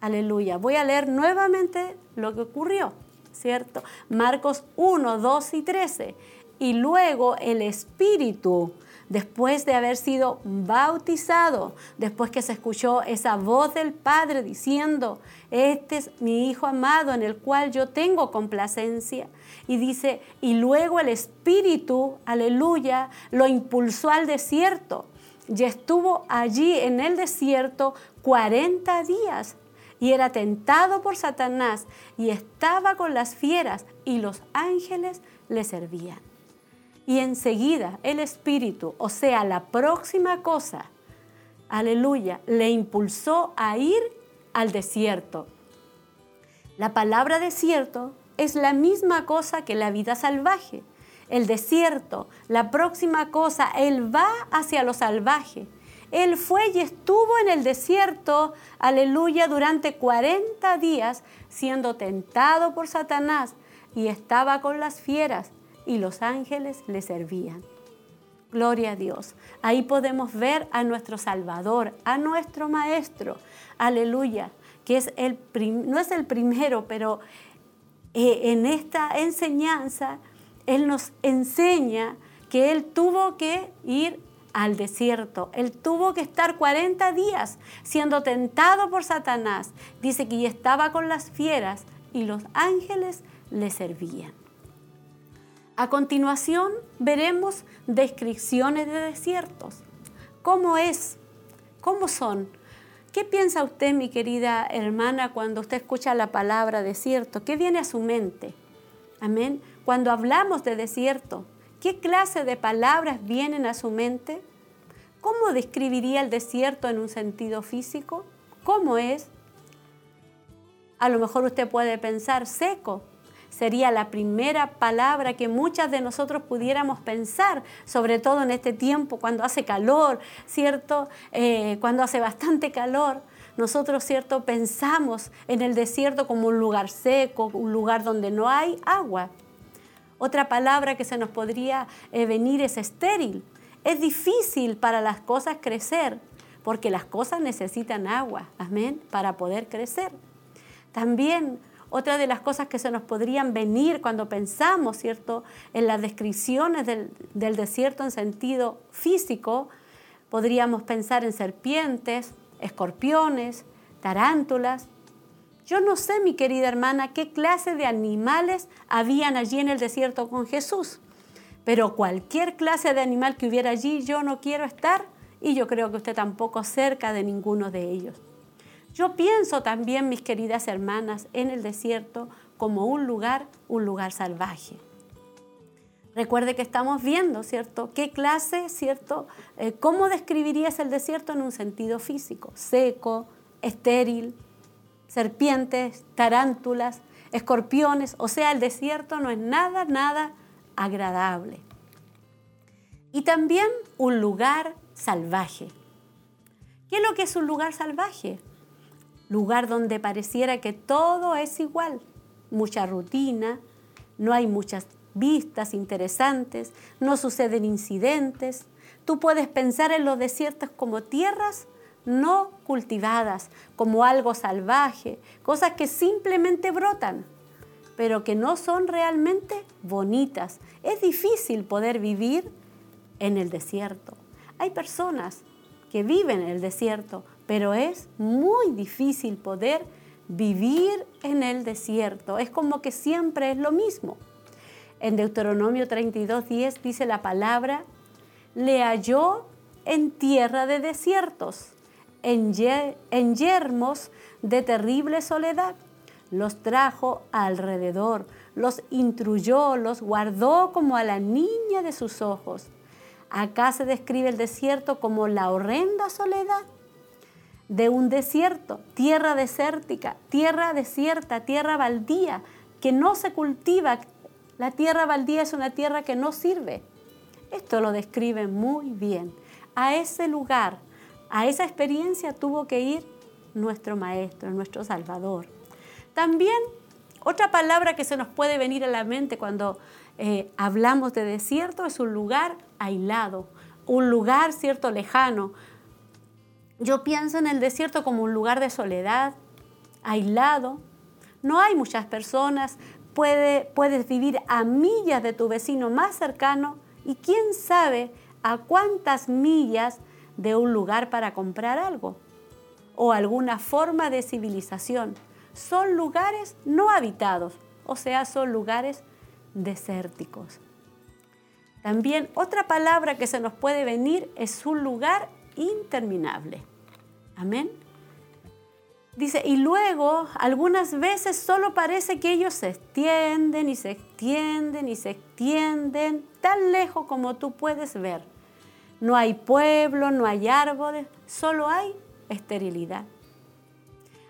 Aleluya. Voy a leer nuevamente lo que ocurrió, ¿cierto? Marcos 1, 2 y 13. Y luego el Espíritu después de haber sido bautizado, después que se escuchó esa voz del Padre diciendo, este es mi Hijo amado en el cual yo tengo complacencia. Y dice, y luego el Espíritu, aleluya, lo impulsó al desierto. Y estuvo allí en el desierto 40 días y era tentado por Satanás y estaba con las fieras y los ángeles le servían y enseguida el Espíritu, o sea, la próxima cosa aleluya, le impulsó a ir al desierto. La palabra desierto es la misma cosa que la vida salvaje. El desierto, la próxima cosa, Él va hacia lo salvaje. Él fue y estuvo en el desierto, aleluya, durante 40 días, siendo tentado por Satanás, y estaba con las fieras, y los ángeles le servían. Gloria a Dios. Ahí podemos ver a nuestro Salvador, a nuestro Maestro. Aleluya. Que es el no es el primero, pero eh, en esta enseñanza Él nos enseña que Él tuvo que ir al desierto. Él tuvo que estar 40 días siendo tentado por Satanás. Dice que estaba con las fieras y los ángeles le servían. A continuación veremos descripciones de desiertos. ¿Cómo es? ¿Cómo son? ¿Qué piensa usted, mi querida hermana, cuando usted escucha la palabra desierto? ¿Qué viene a su mente? Amén. Cuando hablamos de desierto, ¿qué clase de palabras vienen a su mente? ¿Cómo describiría el desierto en un sentido físico? ¿Cómo es? A lo mejor usted puede pensar seco, sería la primera palabra que muchas de nosotros pudiéramos pensar, sobre todo en este tiempo cuando hace calor, ¿cierto? Eh, cuando hace bastante calor. Nosotros, ¿cierto? Pensamos en el desierto como un lugar seco, un lugar donde no hay agua. Otra palabra que se nos podría eh, venir es estéril. Es difícil para las cosas crecer, porque las cosas necesitan agua, amén, para poder crecer. También otra de las cosas que se nos podrían venir cuando pensamos, ¿cierto?, en las descripciones del, desierto en sentido físico, podríamos pensar en serpientes, escorpiones, tarántulas. Yo no sé, mi querida hermana, qué clase de animales habían allí en el desierto con Jesús, pero cualquier clase de animal que hubiera allí, yo no quiero estar y yo creo que usted tampoco cerca de ninguno de ellos. Yo pienso también, mis queridas hermanas, en el desierto como un lugar, un lugar salvaje. Recuerde que estamos viendo, ¿cierto? ¿Qué clase, ¿cierto? Eh, ¿Cómo describirías el desierto en un sentido físico? Seco, estéril, serpientes, tarántulas, escorpiones. O sea, el desierto no es nada, nada agradable. Y también un lugar salvaje. ¿Qué es lo que es un lugar salvaje? Lugar donde pareciera que todo es igual, mucha rutina, no hay muchas vistas interesantes, no suceden incidentes. Tú puedes pensar en los desiertos como tierras no cultivadas, como algo salvaje, cosas que simplemente brotan, pero que no son realmente bonitas. Es difícil poder vivir en el desierto. Hay personas que viven en el desierto, pero es muy difícil poder vivir en el desierto. Es como que siempre es lo mismo. En Deuteronomio 32.10 dice la palabra, le halló en tierra de desiertos, en, en yermos de terrible soledad. Los trajo alrededor, los instruyó, los guardó como a la niña de sus ojos. Acá se describe el desierto como la horrenda soledad de un desierto, tierra desértica, tierra desierta, tierra baldía, que no se cultiva. La tierra baldía es una tierra que no sirve. Esto lo describe muy bien. A ese lugar, a esa experiencia tuvo que ir nuestro Maestro, nuestro Salvador. También otra palabra que se nos puede venir a la mente cuando eh, hablamos de desierto es un lugar aislado, un lugar cierto lejano, yo pienso en el desierto como un lugar de soledad, aislado. No hay muchas personas, puedes vivir a millas de tu vecino más cercano y quién sabe a cuántas millas de un lugar para comprar algo o alguna forma de civilización. Son lugares no habitados, o sea, son lugares desérticos. También otra palabra que se nos puede venir es un lugar interminable. Amén. Dice, y luego algunas veces solo parece que ellos se extienden y se extienden y se extienden tan lejos como tú puedes ver. No hay pueblo, no hay árboles, solo hay esterilidad.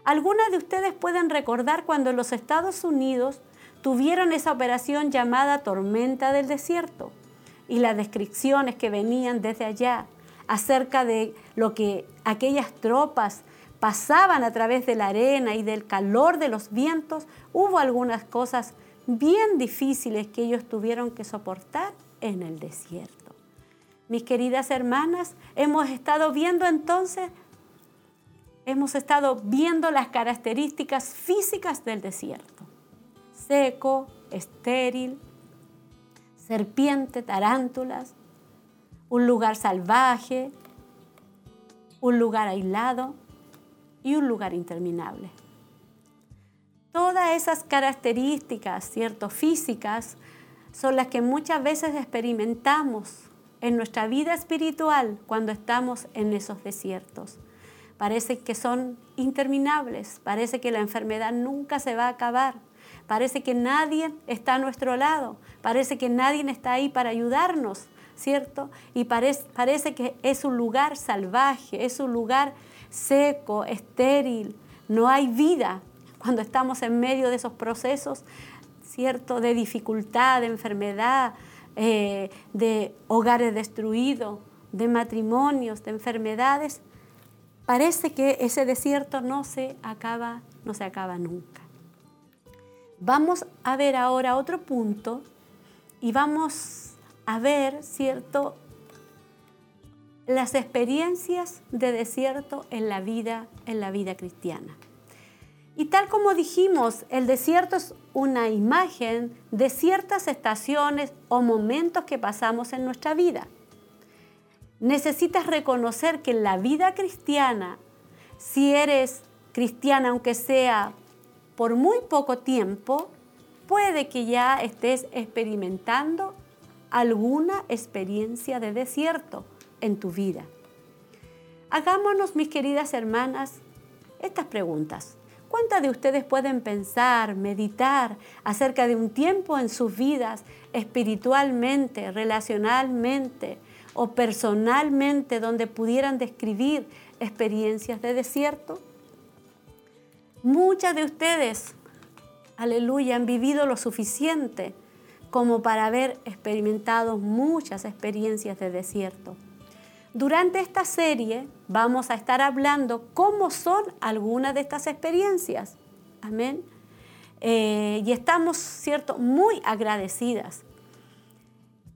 Algunas de ustedes pueden recordar cuando los Estados Unidos tuvieron esa operación llamada tormenta del desierto y las descripciones que venían desde allá acerca de lo que aquellas tropas pasaban a través de la arena y del calor de los vientos, hubo algunas cosas bien difíciles que ellos tuvieron que soportar en el desierto. Mis queridas hermanas, hemos estado viendo entonces, hemos estado viendo las características físicas del desierto. Seco, estéril, serpiente, tarántulas, un lugar salvaje, un lugar aislado y un lugar interminable. Todas esas características, cierto, físicas, son las que muchas veces experimentamos en nuestra vida espiritual cuando estamos en esos desiertos. Parece que son interminables, parece que la enfermedad nunca se va a acabar, parece que nadie está a nuestro lado, parece que nadie está ahí para ayudarnos, ¿cierto? Y parece, parece que es un lugar salvaje, es un lugar seco, estéril, no hay vida cuando estamos en medio de esos procesos, ¿cierto? De dificultad, de enfermedad, eh, de hogares destruidos, de matrimonios, de enfermedades. Parece que ese desierto no se acaba, no se acaba nunca. Vamos a ver ahora otro punto y vamos a ver, ¿cierto? Las experiencias de desierto en la vida, en la vida cristiana. Y tal como dijimos, el desierto es una imagen de ciertas estaciones o momentos que pasamos en nuestra vida. Necesitas reconocer que en la vida cristiana, si eres cristiana aunque sea por muy poco tiempo, puede que ya estés experimentando alguna experiencia de desierto en tu vida. Hagámonos, mis queridas hermanas, estas preguntas. ¿Cuántas de ustedes pueden pensar, meditar acerca de un tiempo en sus vidas espiritualmente, relacionalmente o personalmente donde pudieran describir experiencias de desierto? Muchas de ustedes, aleluya, han vivido lo suficiente como para haber experimentado muchas experiencias de desierto. Durante esta serie vamos a estar hablando cómo son algunas de estas experiencias. Amén. Eh, y estamos, ¿cierto?, muy agradecidas.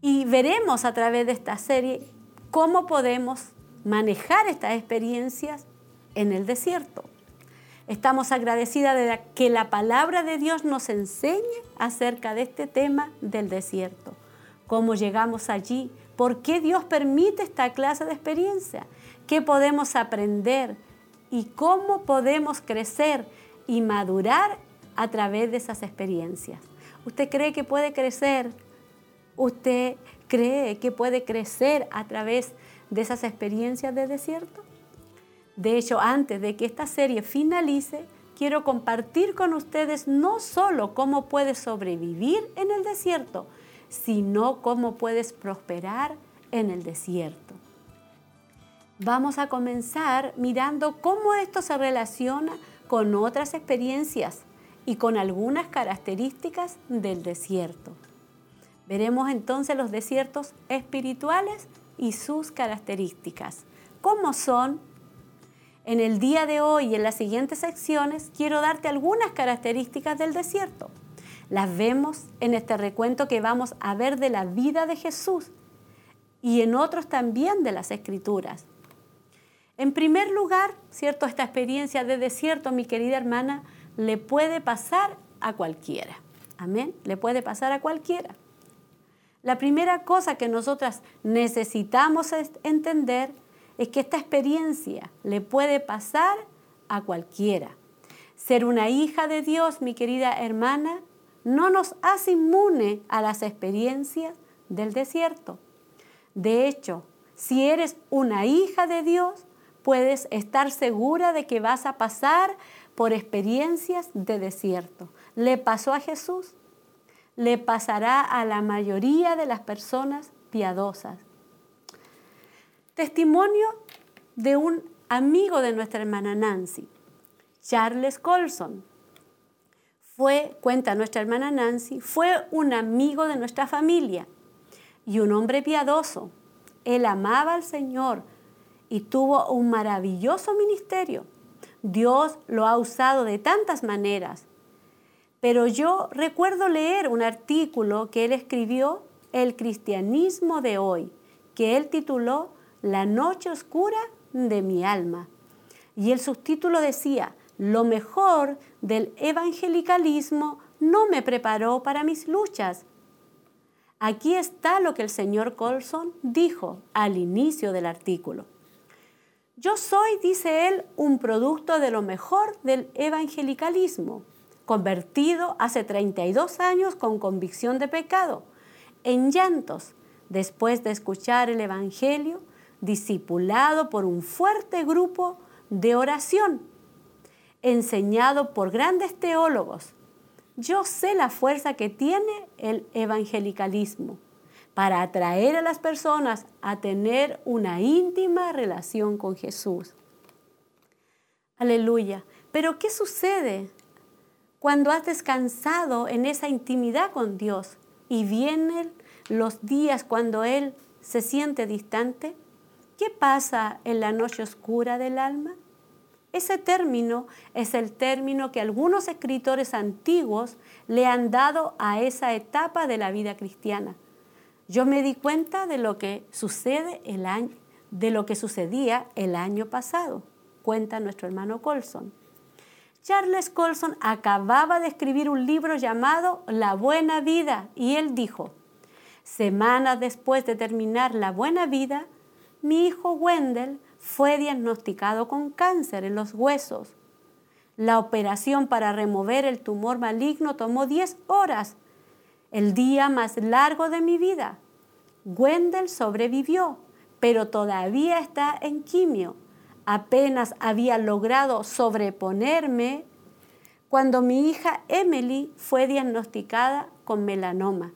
Y veremos a través de esta serie cómo podemos manejar estas experiencias en el desierto. Estamos agradecidas de que la palabra de Dios nos enseñe acerca de este tema del desierto, cómo llegamos allí, por qué Dios permite esta clase de experiencia, qué podemos aprender y cómo podemos crecer y madurar a través de esas experiencias. ¿Usted cree que puede crecer? ¿Usted cree que puede crecer a través de esas experiencias de desierto? De hecho, antes de que esta serie finalice, quiero compartir con ustedes no solo cómo puedes sobrevivir en el desierto, sino cómo puedes prosperar en el desierto. Vamos a comenzar mirando cómo esto se relaciona con otras experiencias y con algunas características del desierto. Veremos entonces los desiertos espirituales y sus características. ¿Cómo son en el día de hoy y en las siguientes secciones quiero darte algunas características del desierto. Las vemos en este recuento que vamos a ver de la vida de Jesús y en otros también de las escrituras. En primer lugar, ¿cierto? Esta experiencia de desierto, mi querida hermana, le puede pasar a cualquiera. Amén, le puede pasar a cualquiera. La primera cosa que nosotras necesitamos entender es que esta experiencia le puede pasar a cualquiera. Ser una hija de Dios, mi querida hermana, no nos hace inmune a las experiencias del desierto. De hecho, si eres una hija de Dios, puedes estar segura de que vas a pasar por experiencias de desierto. Le pasó a Jesús, le pasará a la mayoría de las personas piadosas. Testimonio de un amigo de nuestra hermana Nancy, Charles Colson. Fue, cuenta nuestra hermana Nancy, fue un amigo de nuestra familia y un hombre piadoso. Él amaba al Señor y tuvo un maravilloso ministerio. Dios lo ha usado de tantas maneras. Pero yo recuerdo leer un artículo que él escribió, El cristianismo de hoy, que él tituló La noche oscura de mi alma. Y el subtítulo decía, lo mejor del evangelicalismo no me preparó para mis luchas. Aquí está lo que el señor Colson dijo al inicio del artículo. Yo soy, dice él, un producto de lo mejor del evangelicalismo, convertido hace 32 años con convicción de pecado, en llantos, después de escuchar el Evangelio, discipulado por un fuerte grupo de oración, enseñado por grandes teólogos. Yo sé la fuerza que tiene el evangelicalismo para atraer a las personas a tener una íntima relación con Jesús. Aleluya. Pero ¿qué sucede cuando has descansado en esa intimidad con Dios y vienen los días cuando Él se siente distante? ¿Qué pasa en la noche oscura del alma? Ese término es el término que algunos escritores antiguos le han dado a esa etapa de la vida cristiana yo me di cuenta de lo que sucede el año, de lo que sucedía el año pasado, cuenta nuestro hermano Colson. Charles Colson acababa de escribir un libro llamado La Buena Vida y él dijo, semanas después de terminar La Buena Vida, mi hijo Wendell fue diagnosticado con cáncer en los huesos. La operación para remover el tumor maligno tomó 10 horas el día más largo de mi vida. Wendell sobrevivió, pero todavía está en quimio. Apenas había logrado sobreponerme cuando mi hija Emily fue diagnosticada con melanoma.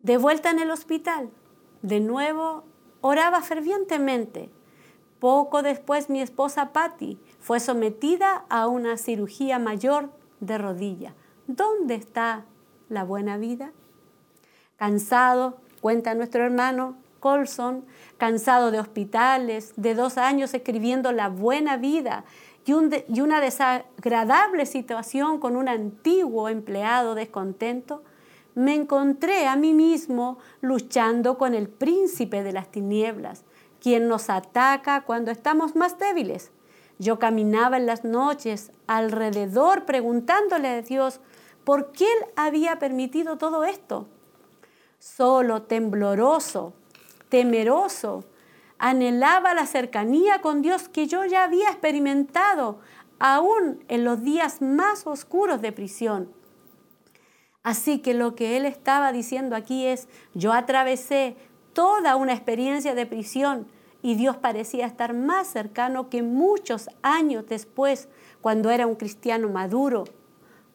De vuelta en el hospital, de nuevo oraba fervientemente. Poco después mi esposa Patty fue sometida a una cirugía mayor de rodilla. ¿Dónde está la buena vida? Cansado, cuenta nuestro hermano Colson, cansado de hospitales, de dos años escribiendo la buena vida y, y una desagradable situación con un antiguo empleado descontento, me encontré a mí mismo luchando con el príncipe de las tinieblas, quien nos ataca cuando estamos más débiles. Yo caminaba en las noches alrededor preguntándole a Dios por qué Él había permitido todo esto. Solo, tembloroso, temeroso, anhelaba la cercanía con Dios que yo ya había experimentado aún en los días más oscuros de prisión. Así que lo que él estaba diciendo aquí es, yo atravesé toda una experiencia de prisión y Dios parecía estar más cercano que muchos años después, cuando era un cristiano maduro,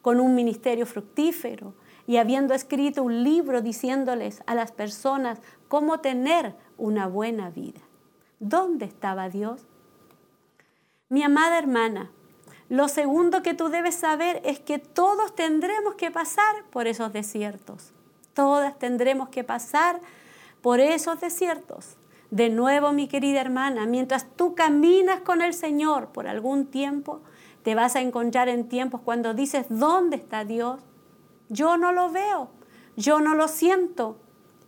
con un ministerio fructífero y habiendo escrito un libro diciéndoles a las personas cómo tener una buena vida. ¿Dónde estaba Dios? Mi amada hermana, lo segundo que tú debes saber es que todos tendremos que pasar por esos desiertos. Todas tendremos que pasar por esos desiertos. De nuevo, mi querida hermana, mientras tú caminas con el Señor por algún tiempo, te vas a encontrar en tiempos cuando dices, ¿dónde está Dios? Yo no lo veo, yo no lo siento.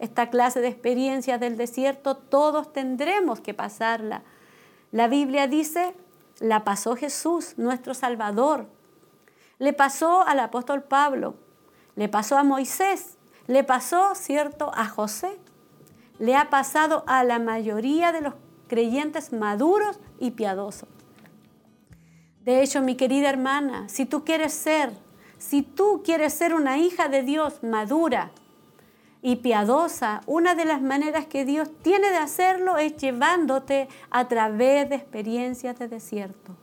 Esta clase de experiencias del desierto todos tendremos que pasarla. La Biblia dice, la pasó Jesús, nuestro Salvador. Le pasó al apóstol Pablo, le pasó a Moisés, le pasó, cierto, a José. Le ha pasado a la mayoría de los creyentes maduros y piadosos. De hecho, mi querida hermana, si tú quieres ser, si tú quieres ser una hija de Dios madura y piadosa, una de las maneras que Dios tiene de hacerlo es llevándote a través de experiencias de desierto.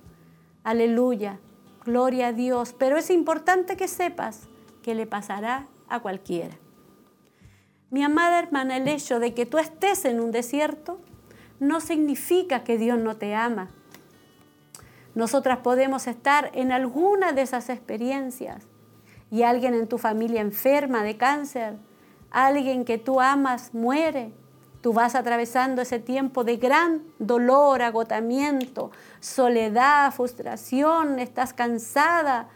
Aleluya, gloria a Dios. Pero es importante que sepas que le pasará a cualquiera. Mi amada hermana, el hecho de que tú estés en un desierto no significa que Dios no te ama. Nosotras podemos estar en alguna de esas experiencias y alguien en tu familia enferma de cáncer, alguien que tú amas muere. Tú vas atravesando ese tiempo de gran dolor, agotamiento, soledad, frustración, estás cansada.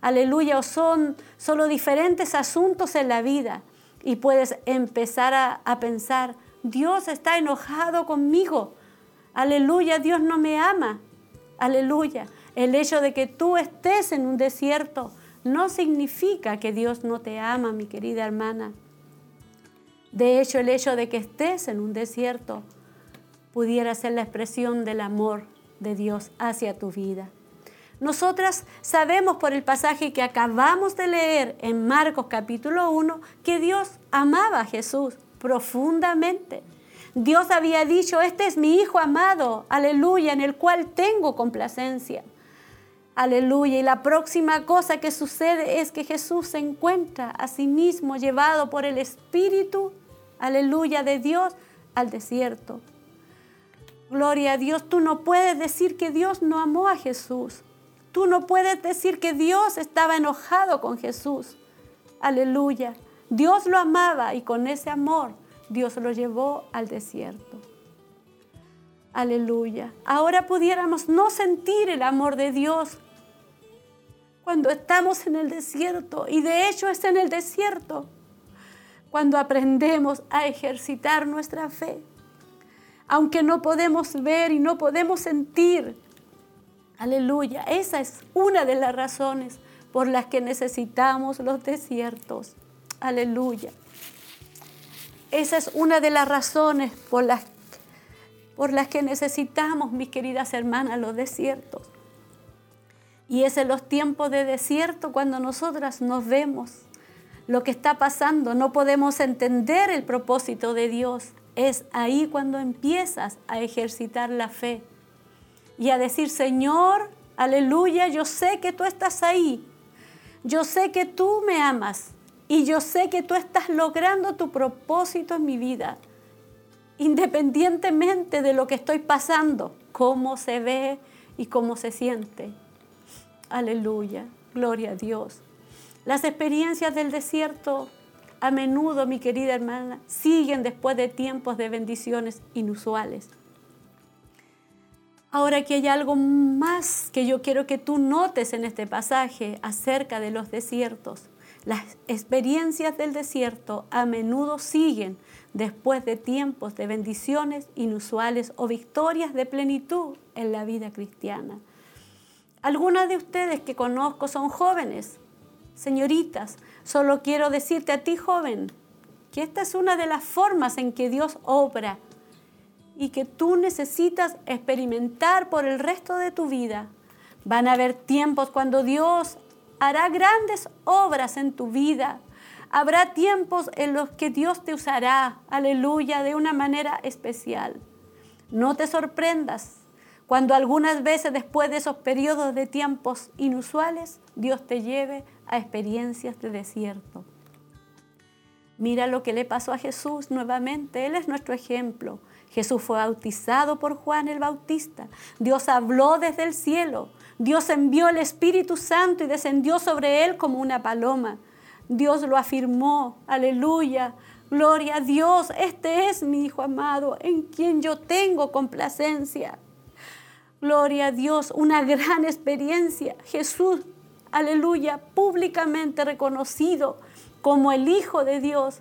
Aleluya, o son solo diferentes asuntos en la vida. Y puedes empezar a, a pensar, Dios está enojado conmigo. Aleluya, Dios no me ama. Aleluya. El hecho de que tú estés en un desierto no significa que Dios no te ama, mi querida hermana. De hecho, el hecho de que estés en un desierto pudiera ser la expresión del amor de Dios hacia tu vida. Nosotras sabemos por el pasaje que acabamos de leer en Marcos capítulo 1 que Dios amaba a Jesús profundamente. Dios había dicho, este es mi Hijo amado, aleluya, en el cual tengo complacencia. Aleluya. Y la próxima cosa que sucede es que Jesús se encuentra a sí mismo llevado por el Espíritu, aleluya, de Dios al desierto. Gloria a Dios. Tú no puedes decir que Dios no amó a Jesús. Tú no puedes decir que Dios estaba enojado con Jesús. Aleluya. Dios lo amaba y con ese amor Dios lo llevó al desierto. Aleluya. Ahora pudiéramos no sentir el amor de Dios cuando estamos en el desierto, y de hecho es en el desierto, cuando aprendemos a ejercitar nuestra fe. Aunque no podemos ver y no podemos sentir. Aleluya. Esa es una de las razones por las que necesitamos los desiertos. Aleluya. Esa es una de las razones por las, por las que necesitamos, mis queridas hermanas, los desiertos. Y es en los tiempos de desierto cuando nosotras nos vemos lo que está pasando, no podemos entender el propósito de Dios. Es ahí cuando empiezas a ejercitar la fe y a decir, Señor, aleluya, yo sé que tú estás ahí. Yo sé que tú me amas y yo sé que tú estás logrando tu propósito en mi vida, independientemente de lo que estoy pasando, cómo se ve y cómo se siente. Aleluya, gloria a Dios. Las experiencias del desierto a menudo, mi querida hermana, siguen después de tiempos de bendiciones inusuales. Ahora aquí hay algo más que yo quiero que tú notes en este pasaje acerca de los desiertos. Las experiencias del desierto a menudo siguen después de tiempos de bendiciones inusuales o victorias de plenitud en la vida cristiana. Algunas de ustedes que conozco son jóvenes, señoritas. Solo quiero decirte a ti, joven, que esta es una de las formas en que Dios obra y que tú necesitas experimentar por el resto de tu vida. Van a haber tiempos cuando Dios hará grandes obras en tu vida. Habrá tiempos en los que Dios te usará, aleluya, de una manera especial. No te sorprendas cuando algunas veces después de esos periodos de tiempos inusuales, Dios te lleve a experiencias de desierto. Mira lo que le pasó a Jesús nuevamente. Él es nuestro ejemplo. Jesús fue bautizado por Juan el Bautista. Dios habló desde el cielo. Dios envió el Espíritu Santo y descendió sobre él como una paloma. Dios lo afirmó. Aleluya. Gloria a Dios. Este es mi Hijo amado en quien yo tengo complacencia. Gloria a Dios, una gran experiencia. Jesús, aleluya, públicamente reconocido como el Hijo de Dios.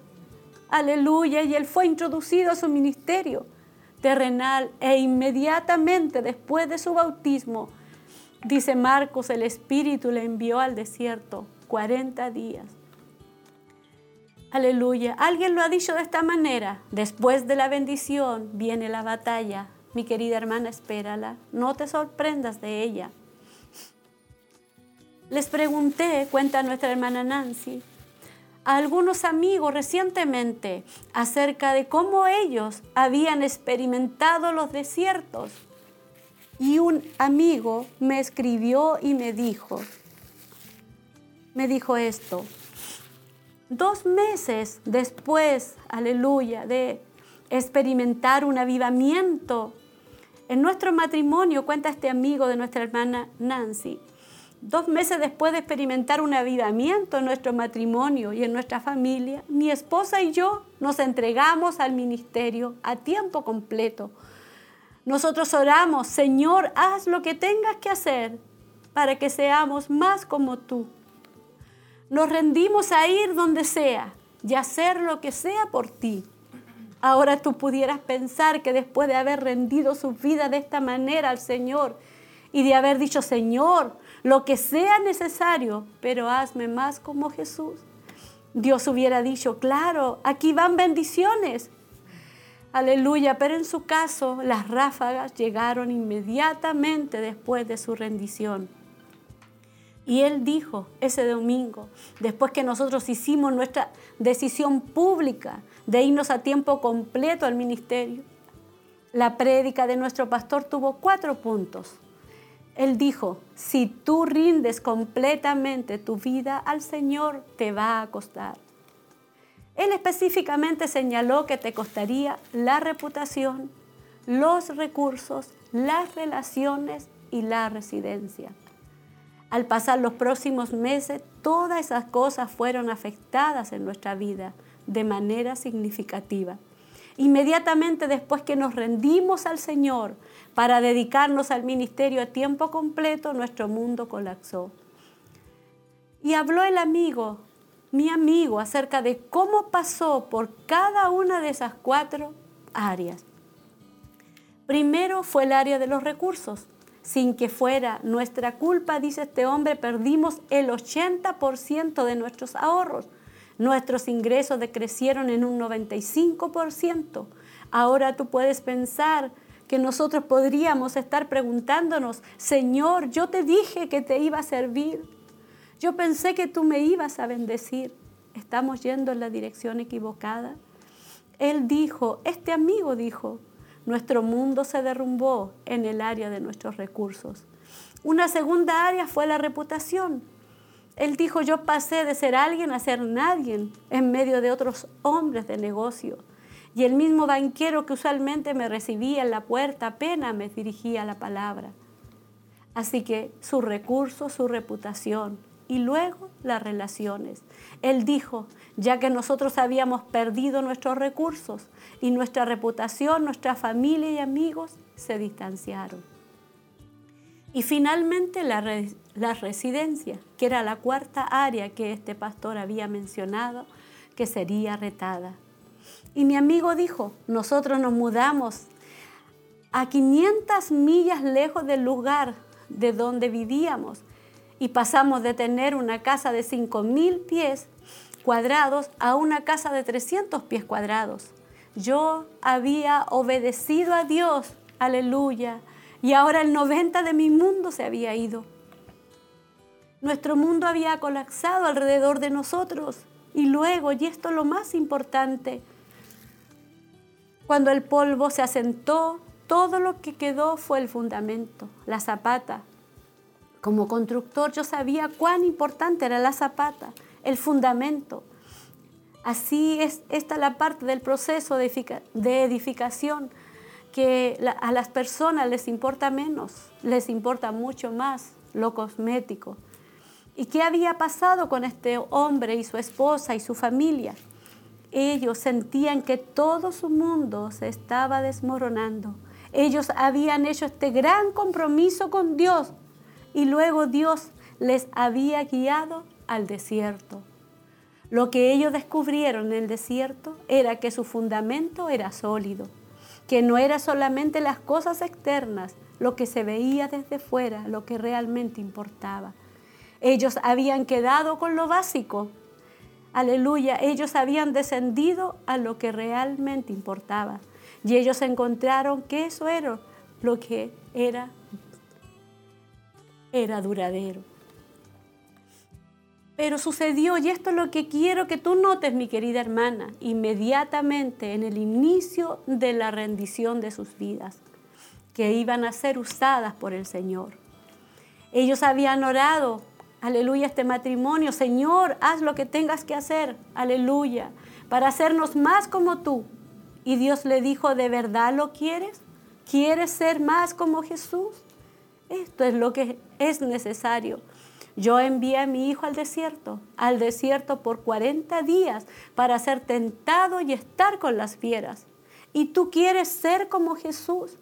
Aleluya, y él fue introducido a su ministerio terrenal e inmediatamente después de su bautismo, dice Marcos, el Espíritu le envió al desierto 40 días. Aleluya. Alguien lo ha dicho de esta manera. Después de la bendición viene la batalla. Mi querida hermana, espérala, no te sorprendas de ella. Les pregunté, cuenta nuestra hermana Nancy, a algunos amigos recientemente acerca de cómo ellos habían experimentado los desiertos. Y un amigo me escribió y me dijo, me dijo esto, dos meses después, aleluya, de experimentar un avivamiento. En nuestro matrimonio, cuenta este amigo de nuestra hermana Nancy, dos meses después de experimentar un avivamiento en nuestro matrimonio y en nuestra familia, mi esposa y yo nos entregamos al ministerio a tiempo completo. Nosotros oramos, Señor, haz lo que tengas que hacer para que seamos más como tú. Nos rendimos a ir donde sea y hacer lo que sea por ti. Ahora tú pudieras pensar que después de haber rendido su vida de esta manera al Señor y de haber dicho, Señor, lo que sea necesario, pero hazme más como Jesús. Dios hubiera dicho, claro, aquí van bendiciones. Aleluya, pero en su caso las ráfagas llegaron inmediatamente después de su rendición. Y él dijo ese domingo, después que nosotros hicimos nuestra decisión pública de irnos a tiempo completo al ministerio, la prédica de nuestro pastor tuvo cuatro puntos. Él dijo, si tú rindes completamente tu vida al Señor, te va a costar. Él específicamente señaló que te costaría la reputación, los recursos, las relaciones y la residencia. Al pasar los próximos meses, todas esas cosas fueron afectadas en nuestra vida de manera significativa. Inmediatamente después que nos rendimos al Señor para dedicarnos al ministerio a tiempo completo, nuestro mundo colapsó. Y habló el amigo, mi amigo, acerca de cómo pasó por cada una de esas cuatro áreas. Primero fue el área de los recursos sin que fuera nuestra culpa, dice este hombre, perdimos el 80% de nuestros ahorros. Nuestros ingresos decrecieron en un 95%. Ahora tú puedes pensar que nosotros podríamos estar preguntándonos, Señor, yo te dije que te iba a servir. Yo pensé que tú me ibas a bendecir. ¿Estamos yendo en la dirección equivocada? Él dijo, este amigo dijo, nuestro mundo se derrumbó en el área de nuestros recursos. Una segunda área fue la reputación. Él dijo, yo pasé de ser alguien a ser nadie en medio de otros hombres de negocio. Y el mismo banquero que usualmente me recibía en la puerta apenas me dirigía la palabra. Así que su recurso, su reputación y luego las relaciones. Él dijo, ya que nosotros habíamos perdido nuestros recursos y nuestra reputación, nuestra familia y amigos se distanciaron. Y finalmente la, la residencia, que era la cuarta área que este pastor había mencionado, que sería retada. Y mi amigo dijo, nosotros nos mudamos a 500 millas lejos del lugar de donde vivíamos y pasamos de tener una casa de 5.000 pies cuadrados a una casa de 300 pies cuadrados. Yo había obedecido a Dios, aleluya, y ahora el 90 de mi mundo se había ido. Nuestro mundo había colapsado alrededor de nosotros. Y luego, y esto es lo más importante, cuando el polvo se asentó, todo lo que quedó fue el fundamento, la zapata. Como constructor yo sabía cuán importante era la zapata el fundamento. Así es esta la parte del proceso de, edificación que a las personas les importa menos, les importa mucho más lo cosmético. ¿Y qué había pasado con este hombre y su esposa y su familia? Ellos sentían que todo su mundo se estaba desmoronando. Ellos habían hecho este gran compromiso con Dios y luego Dios les había guiado al desierto. Lo que ellos descubrieron en el desierto era que su fundamento era sólido, que no era solamente las cosas externas, lo que se veía desde fuera, lo que realmente importaba. Ellos habían quedado con lo básico. Aleluya, ellos habían descendido a lo que realmente importaba. Y ellos encontraron que eso era lo que era, era duradero. Pero sucedió, y esto es lo que quiero que tú notes, mi querida hermana, inmediatamente en el inicio de la rendición de sus vidas, que iban a ser usadas por el Señor. Ellos habían orado, aleluya, este matrimonio, Señor, haz lo que tengas que hacer, aleluya, para hacernos más como tú. Y Dios le dijo, ¿de verdad lo quieres? ¿Quieres ser más como Jesús? Esto es lo que es necesario. Yo envié a mi hijo al desierto, al desierto por 40 días para ser tentado y estar con las fieras. Y tú quieres ser como Jesús.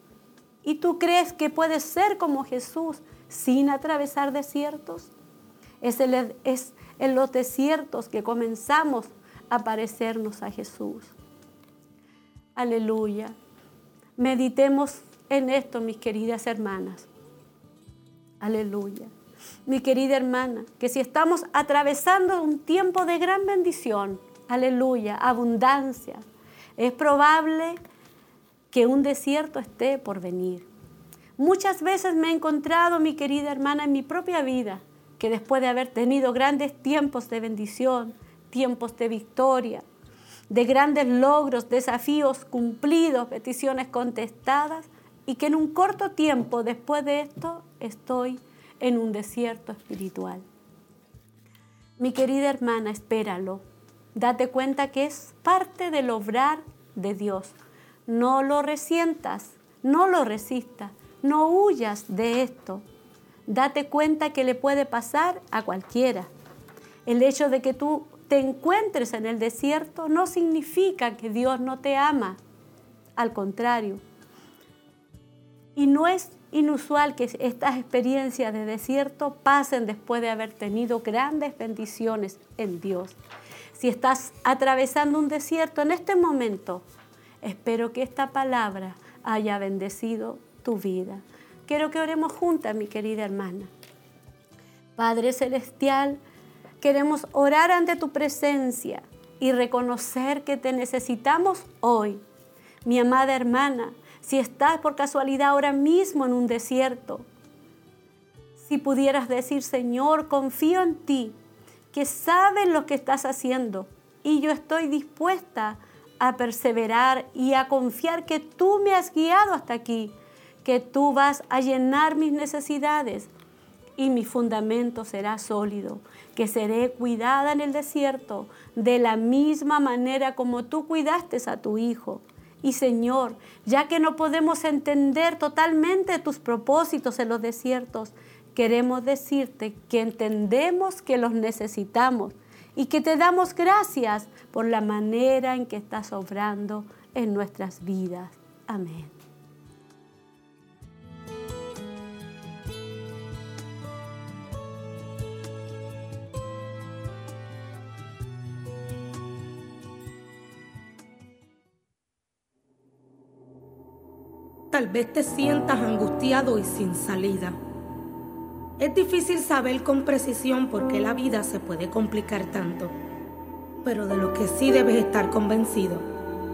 Y tú crees que puedes ser como Jesús sin atravesar desiertos. Es, en los desiertos que comenzamos a parecernos a Jesús. Aleluya. Meditemos en esto, mis queridas hermanas. Aleluya. Mi querida hermana, que si estamos atravesando un tiempo de gran bendición, aleluya, abundancia, es probable que un desierto esté por venir. Muchas veces me he encontrado, mi querida hermana, en mi propia vida, que después de haber tenido grandes tiempos de bendición, tiempos de victoria, de grandes logros, desafíos cumplidos, peticiones contestadas, y que en un corto tiempo después de esto estoy en un desierto espiritual. Mi querida hermana, espéralo. Date cuenta que es parte del obrar de Dios. No lo resientas, no lo resistas, no huyas de esto. Date cuenta que le puede pasar a cualquiera. El hecho de que tú te encuentres en el desierto no significa que Dios no te ama. Al contrario. Y no es inusual que estas experiencias de desierto pasen después de haber tenido grandes bendiciones en Dios. Si estás atravesando un desierto en este momento, espero que esta palabra haya bendecido tu vida. Quiero que oremos juntas, mi querida hermana. Padre Celestial, queremos orar ante tu presencia y reconocer que te necesitamos hoy. Mi amada hermana, si estás por casualidad ahora mismo en un desierto, si pudieras decir, Señor, confío en ti, que sabes lo que estás haciendo y yo estoy dispuesta a perseverar y a confiar que tú me has guiado hasta aquí, que tú vas a llenar mis necesidades y mi fundamento será sólido, que seré cuidada en el desierto de la misma manera como tú cuidaste a tu hijo y Señor, ya que no podemos entender totalmente tus propósitos en los desiertos, queremos decirte que entendemos que los necesitamos y que te damos gracias por la manera en que estás obrando en nuestras vidas. Amén. Tal vez te sientas angustiado y sin salida. Es difícil saber con precisión por qué la vida se puede complicar tanto. Pero de lo que sí debes estar convencido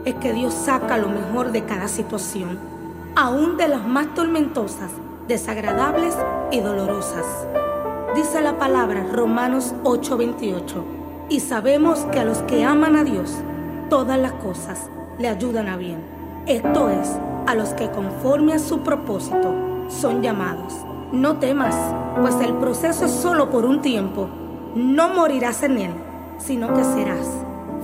es que Dios saca lo mejor de cada situación, aún de las más tormentosas, desagradables y dolorosas. Dice la palabra Romanos 8:28, y sabemos que a los que aman a Dios, todas las cosas le ayudan a bien. Esto es, a los que conforme a su propósito son llamados. No temas, pues el proceso es solo por un tiempo. No morirás en él, sino que serás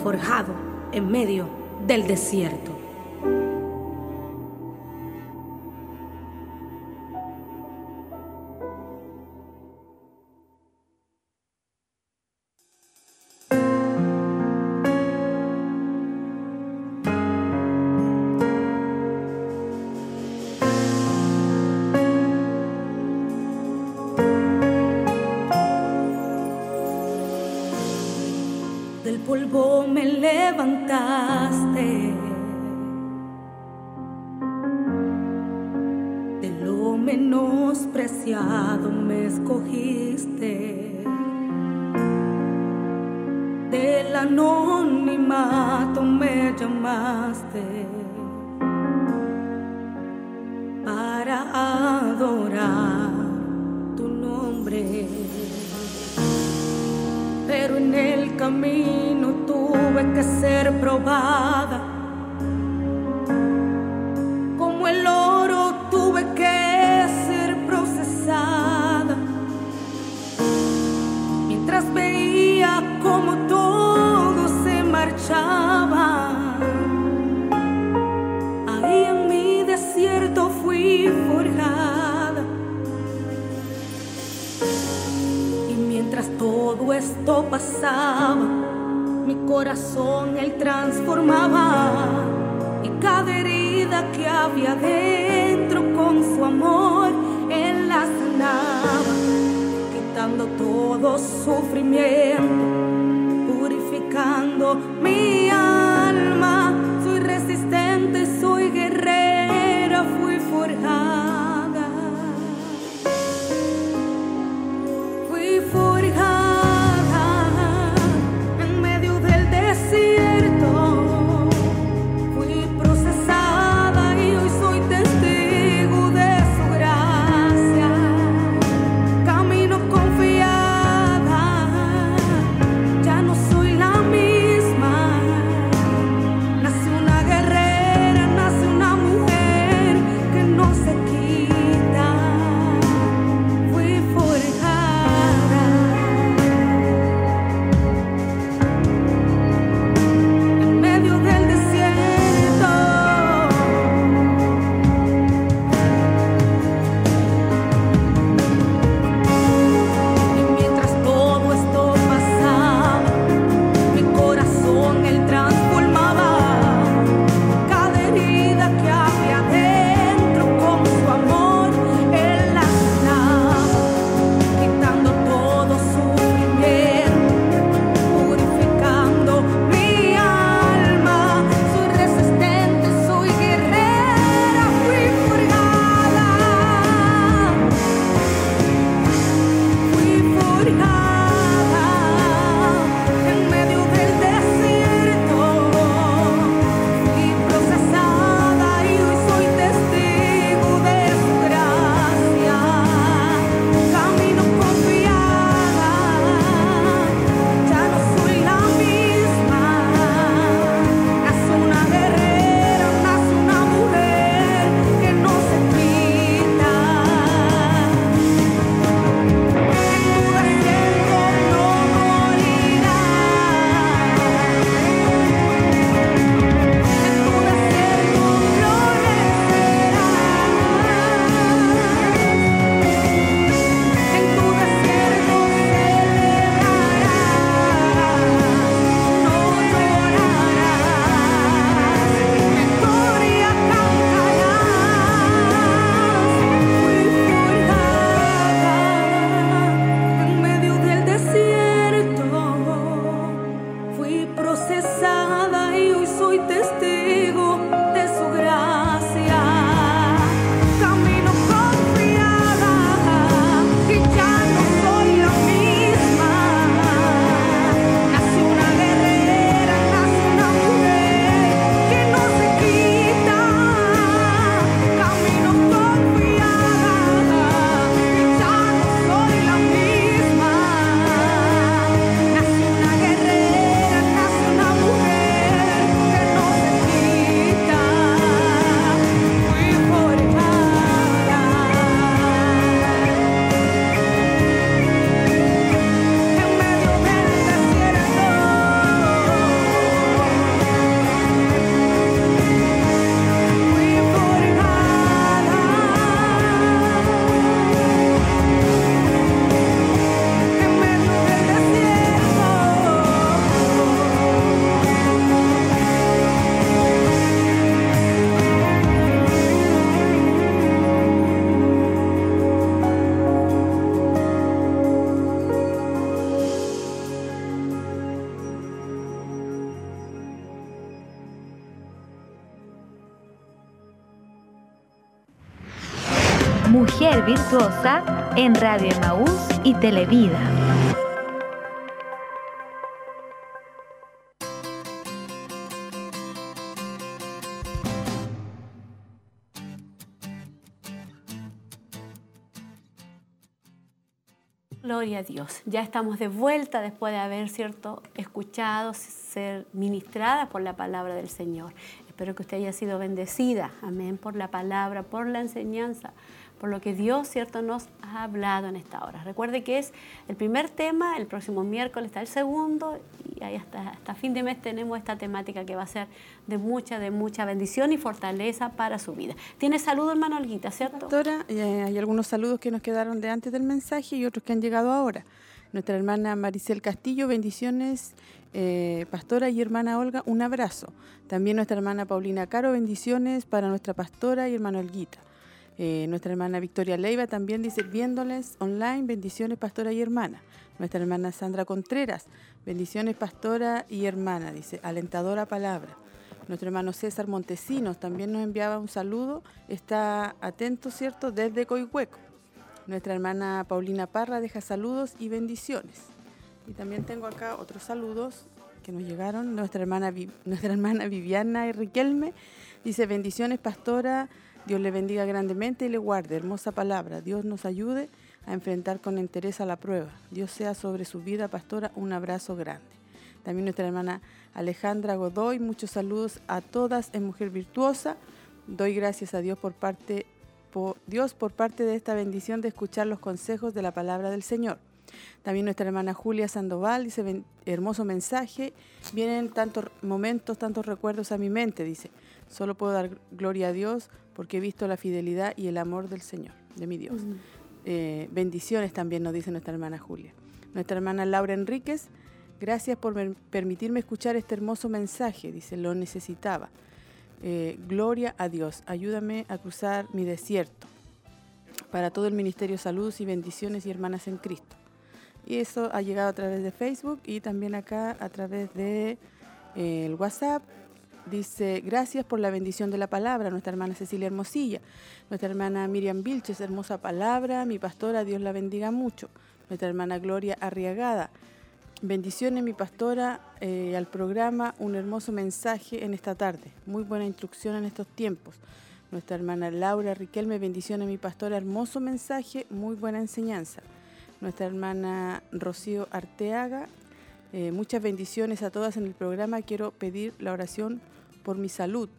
forjado en medio del desierto. del polvo me levantaste. De lo menospreciado me escogiste. Del anonimato me llamaste. Para adorar tu nombre pero en el camino tuve que ser probada. Todo esto pasaba, mi corazón él transformaba y cada herida que había dentro con su amor él la quitando todo sufrimiento, purificando mi Virtuosa en Radio Emaús y Televida. Gloria a Dios. Ya estamos de vuelta después de haber, cierto, escuchado, ser ministrada por la palabra del Señor. Espero que usted haya sido bendecida, amén, por la palabra, por la enseñanza, por lo que Dios, cierto, nos ha hablado en esta hora. Recuerde que es el primer tema, el próximo miércoles está el segundo y ahí hasta, hasta fin de mes tenemos esta temática que va a ser de mucha, de mucha bendición y fortaleza para su vida. Tiene saludo, hermano Olguita, ¿cierto? Pastora, eh, hay algunos saludos que nos quedaron de antes del mensaje y otros que han llegado ahora. Nuestra hermana Maricel Castillo, bendiciones. Eh, pastora y hermana Olga, un abrazo. También nuestra hermana Paulina Caro, bendiciones para nuestra pastora y hermana Olguita. Eh, nuestra hermana Victoria Leiva también dice, viéndoles online, bendiciones pastora y hermana. Nuestra hermana Sandra Contreras, bendiciones pastora y hermana, dice, alentadora palabra. Nuestro hermano César Montesinos también nos enviaba un saludo, está atento, ¿cierto?, desde Coihueco. Nuestra hermana Paulina Parra deja saludos y bendiciones. Y también tengo acá otros saludos que nos llegaron. Nuestra hermana, nuestra hermana Viviana Riquelme dice, bendiciones pastora, Dios le bendiga grandemente y le guarde. Hermosa palabra. Dios nos ayude a enfrentar con interés a la prueba. Dios sea sobre su vida, pastora, un abrazo grande. También nuestra hermana Alejandra Godoy, muchos saludos a todas en Mujer Virtuosa. Doy gracias a Dios por parte por Dios por parte de esta bendición de escuchar los consejos de la palabra del Señor. También nuestra hermana Julia Sandoval dice, hermoso mensaje, vienen tantos momentos, tantos recuerdos a mi mente, dice, solo puedo dar gloria a Dios porque he visto la fidelidad y el amor del Señor, de mi Dios. Eh, bendiciones también nos dice nuestra hermana Julia. Nuestra hermana Laura Enríquez, gracias por permitirme escuchar este hermoso mensaje, dice, lo necesitaba. Eh, gloria a Dios, ayúdame a cruzar mi desierto. Para todo el Ministerio Salud y bendiciones y hermanas en Cristo. Y eso ha llegado a través de Facebook y también acá a través de eh, el WhatsApp Dice, gracias por la bendición de la palabra, nuestra hermana Cecilia Hermosilla, nuestra hermana Miriam Vilches, hermosa palabra, mi pastora, Dios la bendiga mucho, nuestra hermana Gloria Arriagada, bendiciones mi pastora eh, al programa, un hermoso mensaje en esta tarde, muy buena instrucción en estos tiempos. Nuestra hermana Laura Riquelme, bendiciones mi pastora, hermoso mensaje, muy buena enseñanza. Nuestra hermana Rocío Arteaga, eh, muchas bendiciones a todas en el programa. Quiero pedir la oración por mi salud.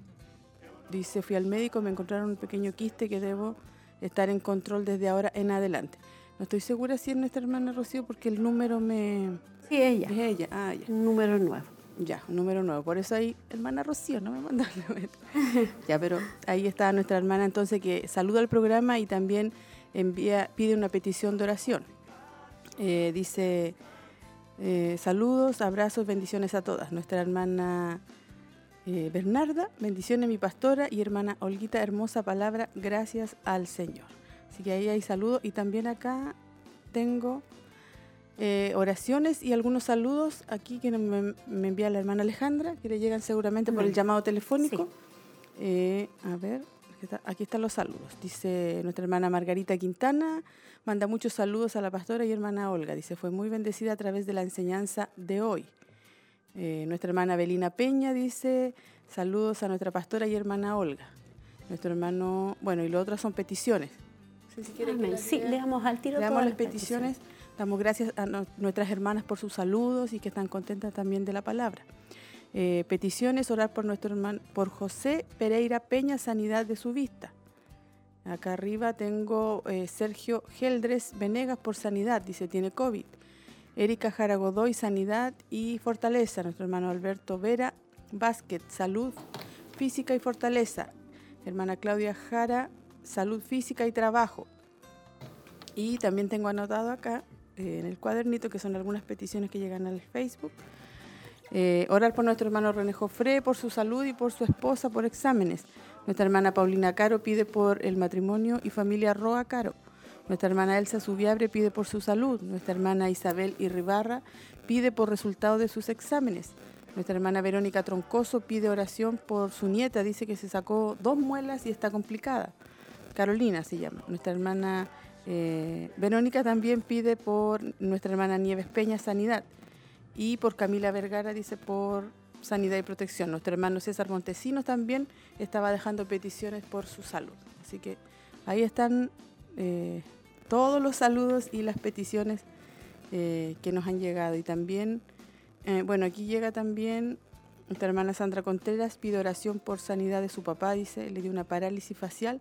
Dice, fui al médico, me encontraron un pequeño quiste que debo estar en control desde ahora en adelante. No estoy segura si es nuestra hermana Rocío porque el número me... Sí, ella. Es ella, ah, ya. Un número nuevo. Ya, un número nuevo. Por eso ahí, hermana Rocío, no me mandaron. ya, pero ahí está nuestra hermana entonces que saluda al programa y también envía, pide una petición de oración. Eh, dice, eh, saludos, abrazos, bendiciones a todas. Nuestra hermana eh, Bernarda, bendiciones mi pastora y hermana Olguita, hermosa palabra, gracias al Señor. Así que ahí hay saludos y también acá tengo eh, oraciones y algunos saludos aquí que me, envía la hermana Alejandra, que le llegan seguramente por el llamado telefónico. A ver, aquí están los saludos. Dice nuestra hermana Margarita Quintana, manda muchos saludos a la pastora y hermana Olga. Dice, fue muy bendecida a través de la enseñanza de hoy. Eh, nuestra hermana Belina Peña dice, saludos a nuestra pastora y hermana Olga. Nuestro hermano, bueno, y lo otro son peticiones. sí, le damos al tiro. Le damos las peticiones. Damos gracias a nuestras hermanas por sus saludos y que están contentas también de la palabra. Eh, peticiones, orar por nuestro hermano, por José Pereira Peña, sanidad de su vista. Acá arriba tengo eh, Sergio Geldres Venegas por sanidad, dice tiene COVID. Erika Jara Godoy, Sanidad y Fortaleza. Nuestro hermano Alberto Vera, Básquet, Salud, Física y Fortaleza. Hermana Claudia Jara, Salud Física y Trabajo. Y también tengo anotado acá eh, en el cuadernito que son algunas peticiones que llegan al Facebook. Eh, orar por nuestro hermano René Jofré, por su salud y por su esposa, por exámenes. Nuestra hermana Paulina Caro pide por el matrimonio y familia Roa Caro. Nuestra hermana Elsa Subiabre pide por su salud. Nuestra hermana Isabel Irribarra pide por resultado de sus exámenes. Nuestra hermana Verónica Troncoso pide oración por su nieta. Dice que se sacó dos muelas y está complicada. Carolina se llama. Nuestra hermana eh, Verónica también pide por nuestra hermana Nieves Peña sanidad. Y por Camila Vergara dice por sanidad y protección. Nuestro hermano César Montesinos también estaba dejando peticiones por su salud. Así que ahí están eh, todos los saludos y las peticiones eh, que nos han llegado. Y también, eh, bueno, aquí llega también nuestra hermana Sandra Contreras, pide oración por sanidad de su papá, dice, le dio una parálisis facial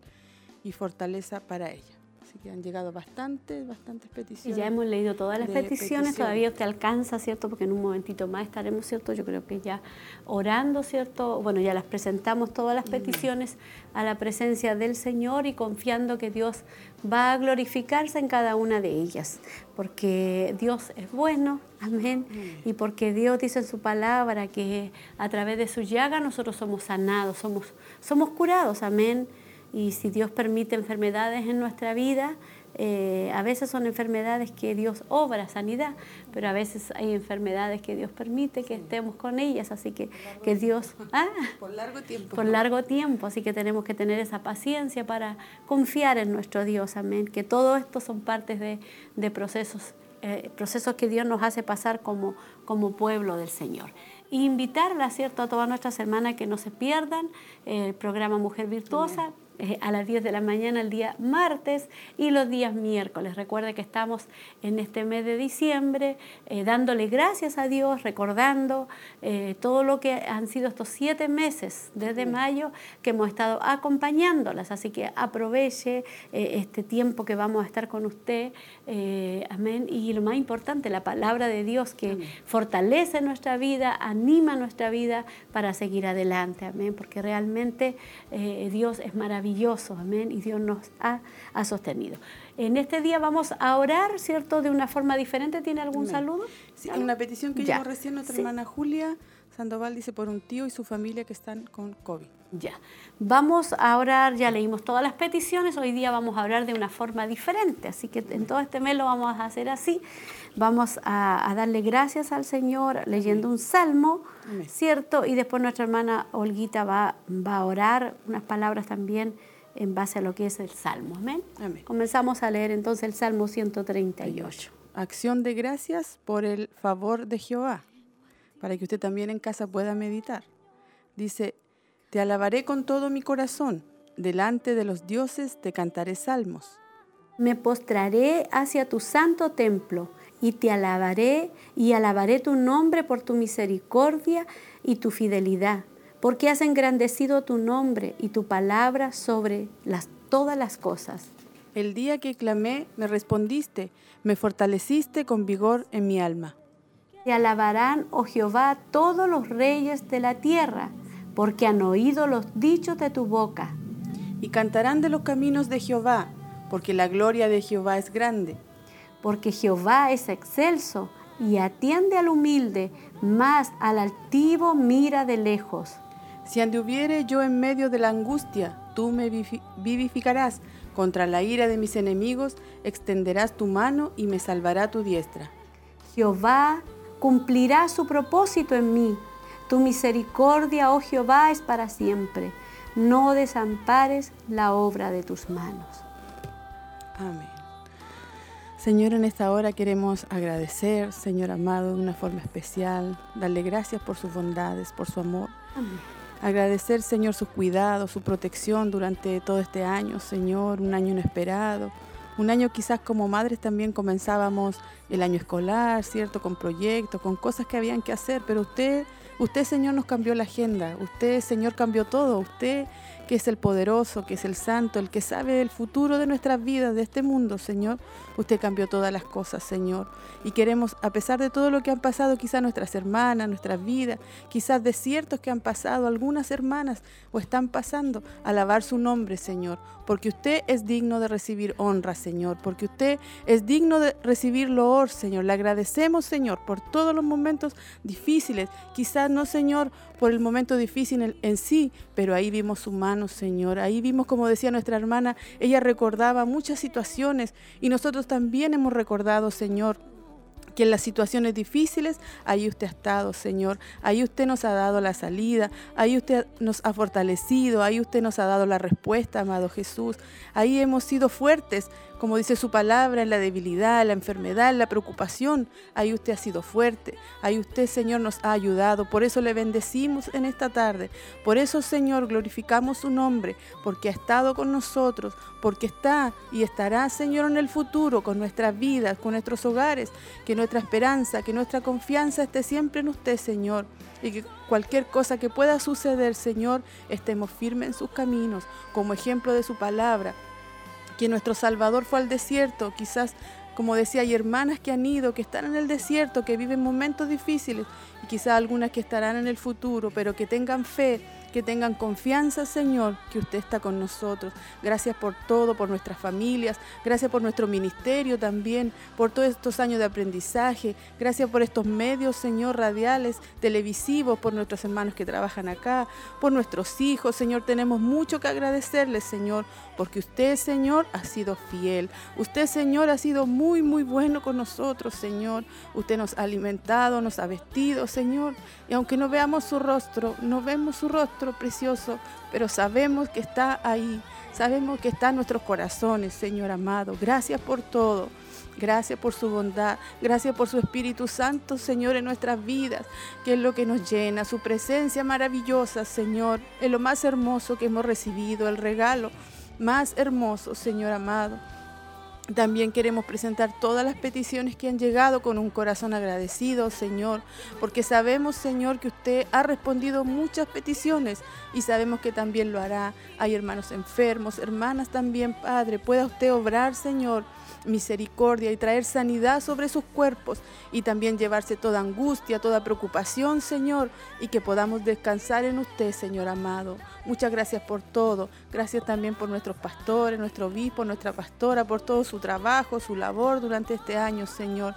y fortaleza para ella. Así que han llegado bastantes, bastantes Y peticiones. ya hemos leído todas las peticiones, peticiones. todavía usted alcanza, ¿cierto? Porque en un momentito más estaremos, ¿cierto? Yo creo que ya orando, ¿cierto? Bueno, ya las presentamos todas las peticiones a la presencia del Señor y confiando que Dios va a glorificarse en cada una de ellas, porque Dios es bueno, amén, y porque Dios dice en su palabra que a través de su llaga nosotros somos sanados, somos, somos curados, amén. Y si Dios permite enfermedades en nuestra vida, eh, a veces son enfermedades que Dios obra sanidad, pero a veces hay enfermedades que Dios permite que estemos con ellas, así que que Dios ah, Por largo tiempo. por largo tiempo, así que tenemos que tener esa paciencia para confiar en nuestro Dios, amén. Que todo esto son partes de, de procesos, eh, procesos que Dios nos hace pasar como, como pueblo del Señor. Invitarla, ¿cierto?, a todas nuestras hermanas que no se pierdan eh, el programa Mujer Virtuosa. A las 10 de la mañana el día martes y los días miércoles. Recuerde que estamos en este mes de diciembre eh, dándole gracias a Dios, recordando eh, todo lo que han sido estos siete meses desde mayo que hemos estado acompañándolas. Así que aproveche eh, este tiempo que vamos a estar con usted. Eh, amén. Y lo más importante, la palabra de Dios que fortalece nuestra vida, anima nuestra vida para seguir adelante. Amén. Porque realmente eh, Dios es maravilloso. Amén. Y Dios nos ha, ha sostenido. En este día vamos a orar, ¿cierto? De una forma diferente. ¿Tiene algún Amén. saludo? Sí, una petición que llegó recién nuestra Sí. hermana Julia Sandoval dice por un tío y su familia que están con COVID. Ya. Vamos a orar, ya leímos todas las peticiones, hoy día vamos a hablar de una forma diferente, así que en todo este mes lo vamos a hacer así. Vamos a, a darle gracias al Señor leyendo un salmo, Amén. ¿cierto? Y después nuestra hermana Olguita va, va a orar unas palabras también en base a lo que es el salmo. Amén. Amén. Comenzamos a leer entonces el salmo 138. Acción de gracias por el favor de Jehová, para que usted también en casa pueda meditar. Dice, te alabaré con todo mi corazón, delante de los dioses te cantaré salmos. Me postraré hacia tu santo templo y te alabaré y alabaré tu nombre por tu misericordia y tu fidelidad, porque has engrandecido tu nombre y tu palabra sobre las, todas las cosas. El día que clamé, me respondiste, me fortaleciste con vigor en mi alma. Te alabarán, oh Jehová, todos los reyes de la tierra, porque han oído los dichos de tu boca. Y cantarán de los caminos de Jehová, porque la gloria de Jehová es grande. porque Jehová es excelso y atiende al humilde, mas al altivo mira de lejos. Si anduviere yo en medio de la angustia, tú me vivi- vivificarás. Contra la ira de mis enemigos extenderás tu mano y me salvará tu diestra. Jehová cumplirá su propósito en mí. Tu misericordia, oh Jehová, es para siempre. No desampares la obra de tus manos. Amén. Señor, en esta hora queremos agradecer, Señor amado, de una forma especial, darle gracias por sus bondades, por su amor. Agradecer, Señor, sus cuidados, su protección durante todo este año, Señor, un año inesperado. Un año quizás como madres también comenzábamos el año escolar, ¿cierto? Con proyectos, con cosas que habían que hacer, pero usted, usted, Señor, nos cambió la agenda. Usted, Señor, cambió todo. Usted, que es el poderoso, que es el santo, el que sabe el futuro de nuestras vidas, de este mundo, Señor. Usted cambió todas las cosas, Señor. Y queremos, a pesar de todo lo que han pasado, quizás nuestras hermanas, nuestras vidas, quizás desiertos que han pasado algunas hermanas o están pasando, alabar su nombre, Señor. Porque usted es digno de recibir honra, Señor. Porque usted es digno de recibir loor, Señor. Le agradecemos, Señor, por todos los momentos difíciles. Quizás no, Señor, por el momento difícil en, en sí, pero ahí vimos su mano, Señor. Ahí vimos, como decía nuestra hermana, ella recordaba muchas situaciones y nosotros también hemos recordado, Señor que en las situaciones difíciles, ahí usted ha estado, Señor. Ahí usted nos ha dado la salida, ahí usted nos ha fortalecido, ahí usted nos ha dado la respuesta, amado Jesús. Ahí hemos sido fuertes, como dice su palabra, en la debilidad, en la enfermedad, en la preocupación. Ahí usted ha sido fuerte, ahí usted, Señor, nos ha ayudado. Por eso le bendecimos en esta tarde. Por eso, Señor, glorificamos su nombre, porque ha estado con nosotros, porque está y estará, Señor, en el futuro con nuestras vidas, con nuestros hogares. Que nuestra esperanza, que nuestra confianza esté siempre en usted, Señor. Y que cualquier cosa que pueda suceder, Señor, estemos firmes en sus caminos, como ejemplo de su palabra que nuestro Salvador fue al desierto, quizás como decía, hay hermanas que han ido, que están en el desierto, que viven momentos difíciles y quizás algunas que estarán en el futuro, pero que tengan fe que tengan confianza, Señor, que usted está con nosotros. Gracias por todo, por nuestras familias, gracias por nuestro ministerio también, por todos estos años de aprendizaje, gracias por estos medios, Señor, radiales, televisivos, por nuestros hermanos que trabajan acá, por nuestros hijos, Señor, tenemos mucho que agradecerles, Señor, porque usted, Señor, ha sido fiel. Usted, Señor, ha sido muy, muy bueno con nosotros, Señor. Usted nos ha alimentado, nos ha vestido, Señor. Y aunque no veamos su rostro, no vemos su rostro precioso, pero sabemos que está ahí. Sabemos que está en nuestros corazones, Señor amado. Gracias por todo. Gracias por su bondad, gracias por su Espíritu Santo, Señor, en nuestras vidas, que es lo que nos llena, su presencia maravillosa, Señor, es lo más hermoso que hemos recibido, el regalo más hermoso, Señor amado. También queremos presentar todas las peticiones que han llegado con un corazón agradecido, Señor, porque sabemos, Señor, que usted ha respondido muchas peticiones y sabemos que también lo hará. Hay hermanos enfermos, hermanas también, Padre. Pueda usted obrar, Señor, misericordia y traer sanidad sobre sus cuerpos y también llevarse toda angustia, toda preocupación, Señor, y que podamos descansar en usted, Señor amado. Muchas gracias por todo. Gracias también por nuestros pastores, nuestro obispo, nuestra pastora, por todo su trabajo, su labor durante este año, Señor.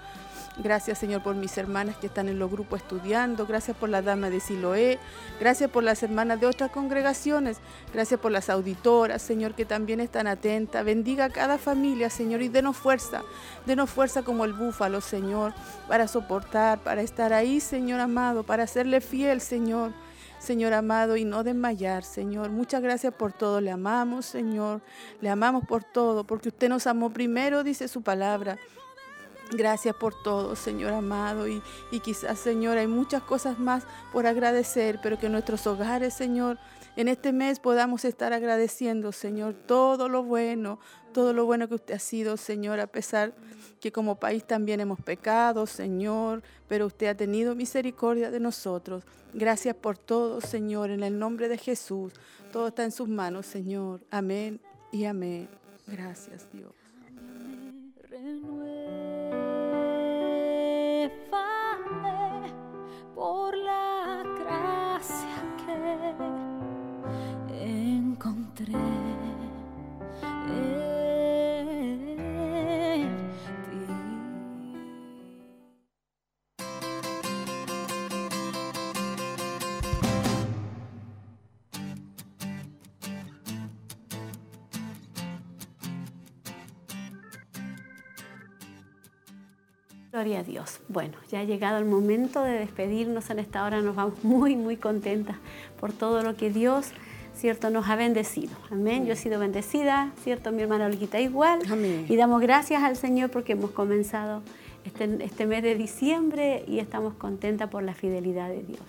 Gracias, Señor, por mis hermanas que están en los grupos estudiando. Gracias por la dama de Siloé. Gracias por las hermanas de otras congregaciones. Gracias por las auditoras, Señor, que también están atentas. Bendiga a cada familia, Señor, y denos fuerza. Denos fuerza como el búfalo, Señor, para soportar, para estar ahí, Señor amado, para serle fiel, Señor. Señor amado, y no desmayar, Señor. Muchas gracias por todo. Le amamos, Señor. Le amamos por todo, porque usted nos amó primero, dice su palabra. Gracias por todo, Señor amado. Y, y quizás, Señor, hay muchas cosas más por agradecer, pero que nuestros hogares, Señor, en este mes podamos estar agradeciendo, Señor, todo lo bueno, todo lo bueno que usted ha sido, Señor, a pesar que como país también hemos pecado, Señor, pero usted ha tenido misericordia de nosotros. Gracias por todo, Señor, en el nombre de Jesús. Todo está en sus manos, Señor. Amén y amén. Gracias, Dios. Por la gracia que encontré. Gloria a Dios. Bueno, ya ha llegado el momento de despedirnos en esta hora. Nos vamos muy, muy contentas por todo lo que Dios, ¿cierto?, nos ha bendecido. Amén. Yo he sido bendecida, ¿cierto? Mi hermana Olguita igual. Amén. Y damos gracias al Señor porque hemos comenzado este, este mes de diciembre y estamos contentas por la fidelidad de Dios.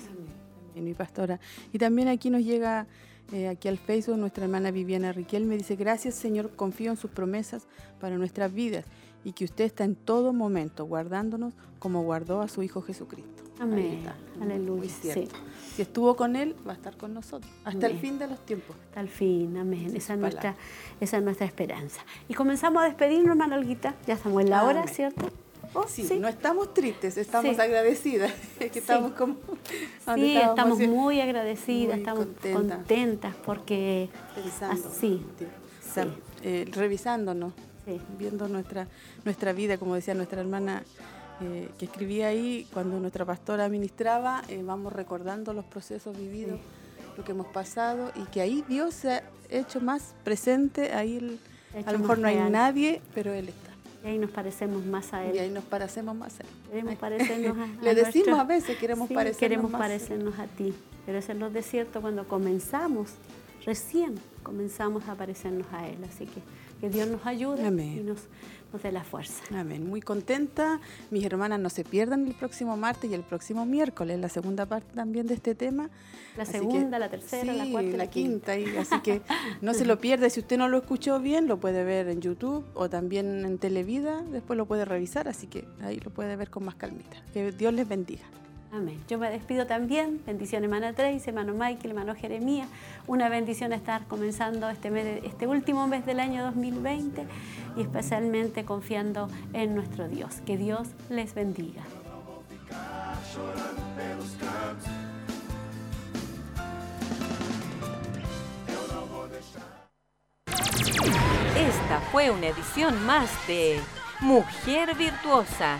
Amén, mi pastora. Y también aquí nos llega eh, aquí al Facebook nuestra hermana Viviana Riquel me dice, gracias Señor, confío en sus promesas para nuestras vidas y que usted está en todo momento guardándonos como guardó a su Hijo Jesucristo. Amén. Aleluya. Sí. Si estuvo con Él, va a estar con nosotros hasta el fin de los tiempos. Hasta el fin, amén. Esa es, nuestra, esa es nuestra esperanza. Y comenzamos a despedirnos, hermana Olguita. Ya estamos en la hora, ¿cierto? Oh, sí, no estamos tristes, estamos agradecidas. estamos como, sí, estamos, muy agradecidas, estamos contentas, porque Revisando, así, eh, revisándonos viendo nuestra, nuestra vida, como decía nuestra hermana eh, que escribía ahí, cuando nuestra pastora ministraba, eh, vamos recordando los procesos vividos, lo que hemos pasado y que ahí Dios se ha hecho más presente, ahí a lo mejor no hay nadie, pero Él está. Y ahí nos parecemos más a Él. Y ahí nos parecemos más a Él. Queremos parecernos a, Le decimos a veces, queremos parecernos queremos parecernos a ti. Pero es en los desiertos cuando comenzamos, recién comenzamos a parecernos a Él. Así que que Dios nos ayude y nos, dé la fuerza. Amén. Muy contenta. Mis hermanas no se pierdan el próximo martes y el próximo miércoles, la segunda parte también de este tema. La segunda, la tercera, la cuarta y la, quinta. así que no se lo pierda. Si usted no lo escuchó bien, lo puede ver en YouTube o también en Televida. Después lo puede revisar, así que ahí lo puede ver con más calmita. Que Dios les bendiga. Amén. Yo me despido también. Bendición, hermana Tracy, hermano Michael, hermano Jeremías. Una bendición estar comenzando este, mes, este último mes del año 2020 y especialmente confiando en nuestro Dios. Que Dios les bendiga. Esta fue una edición más de Mujer Virtuosa.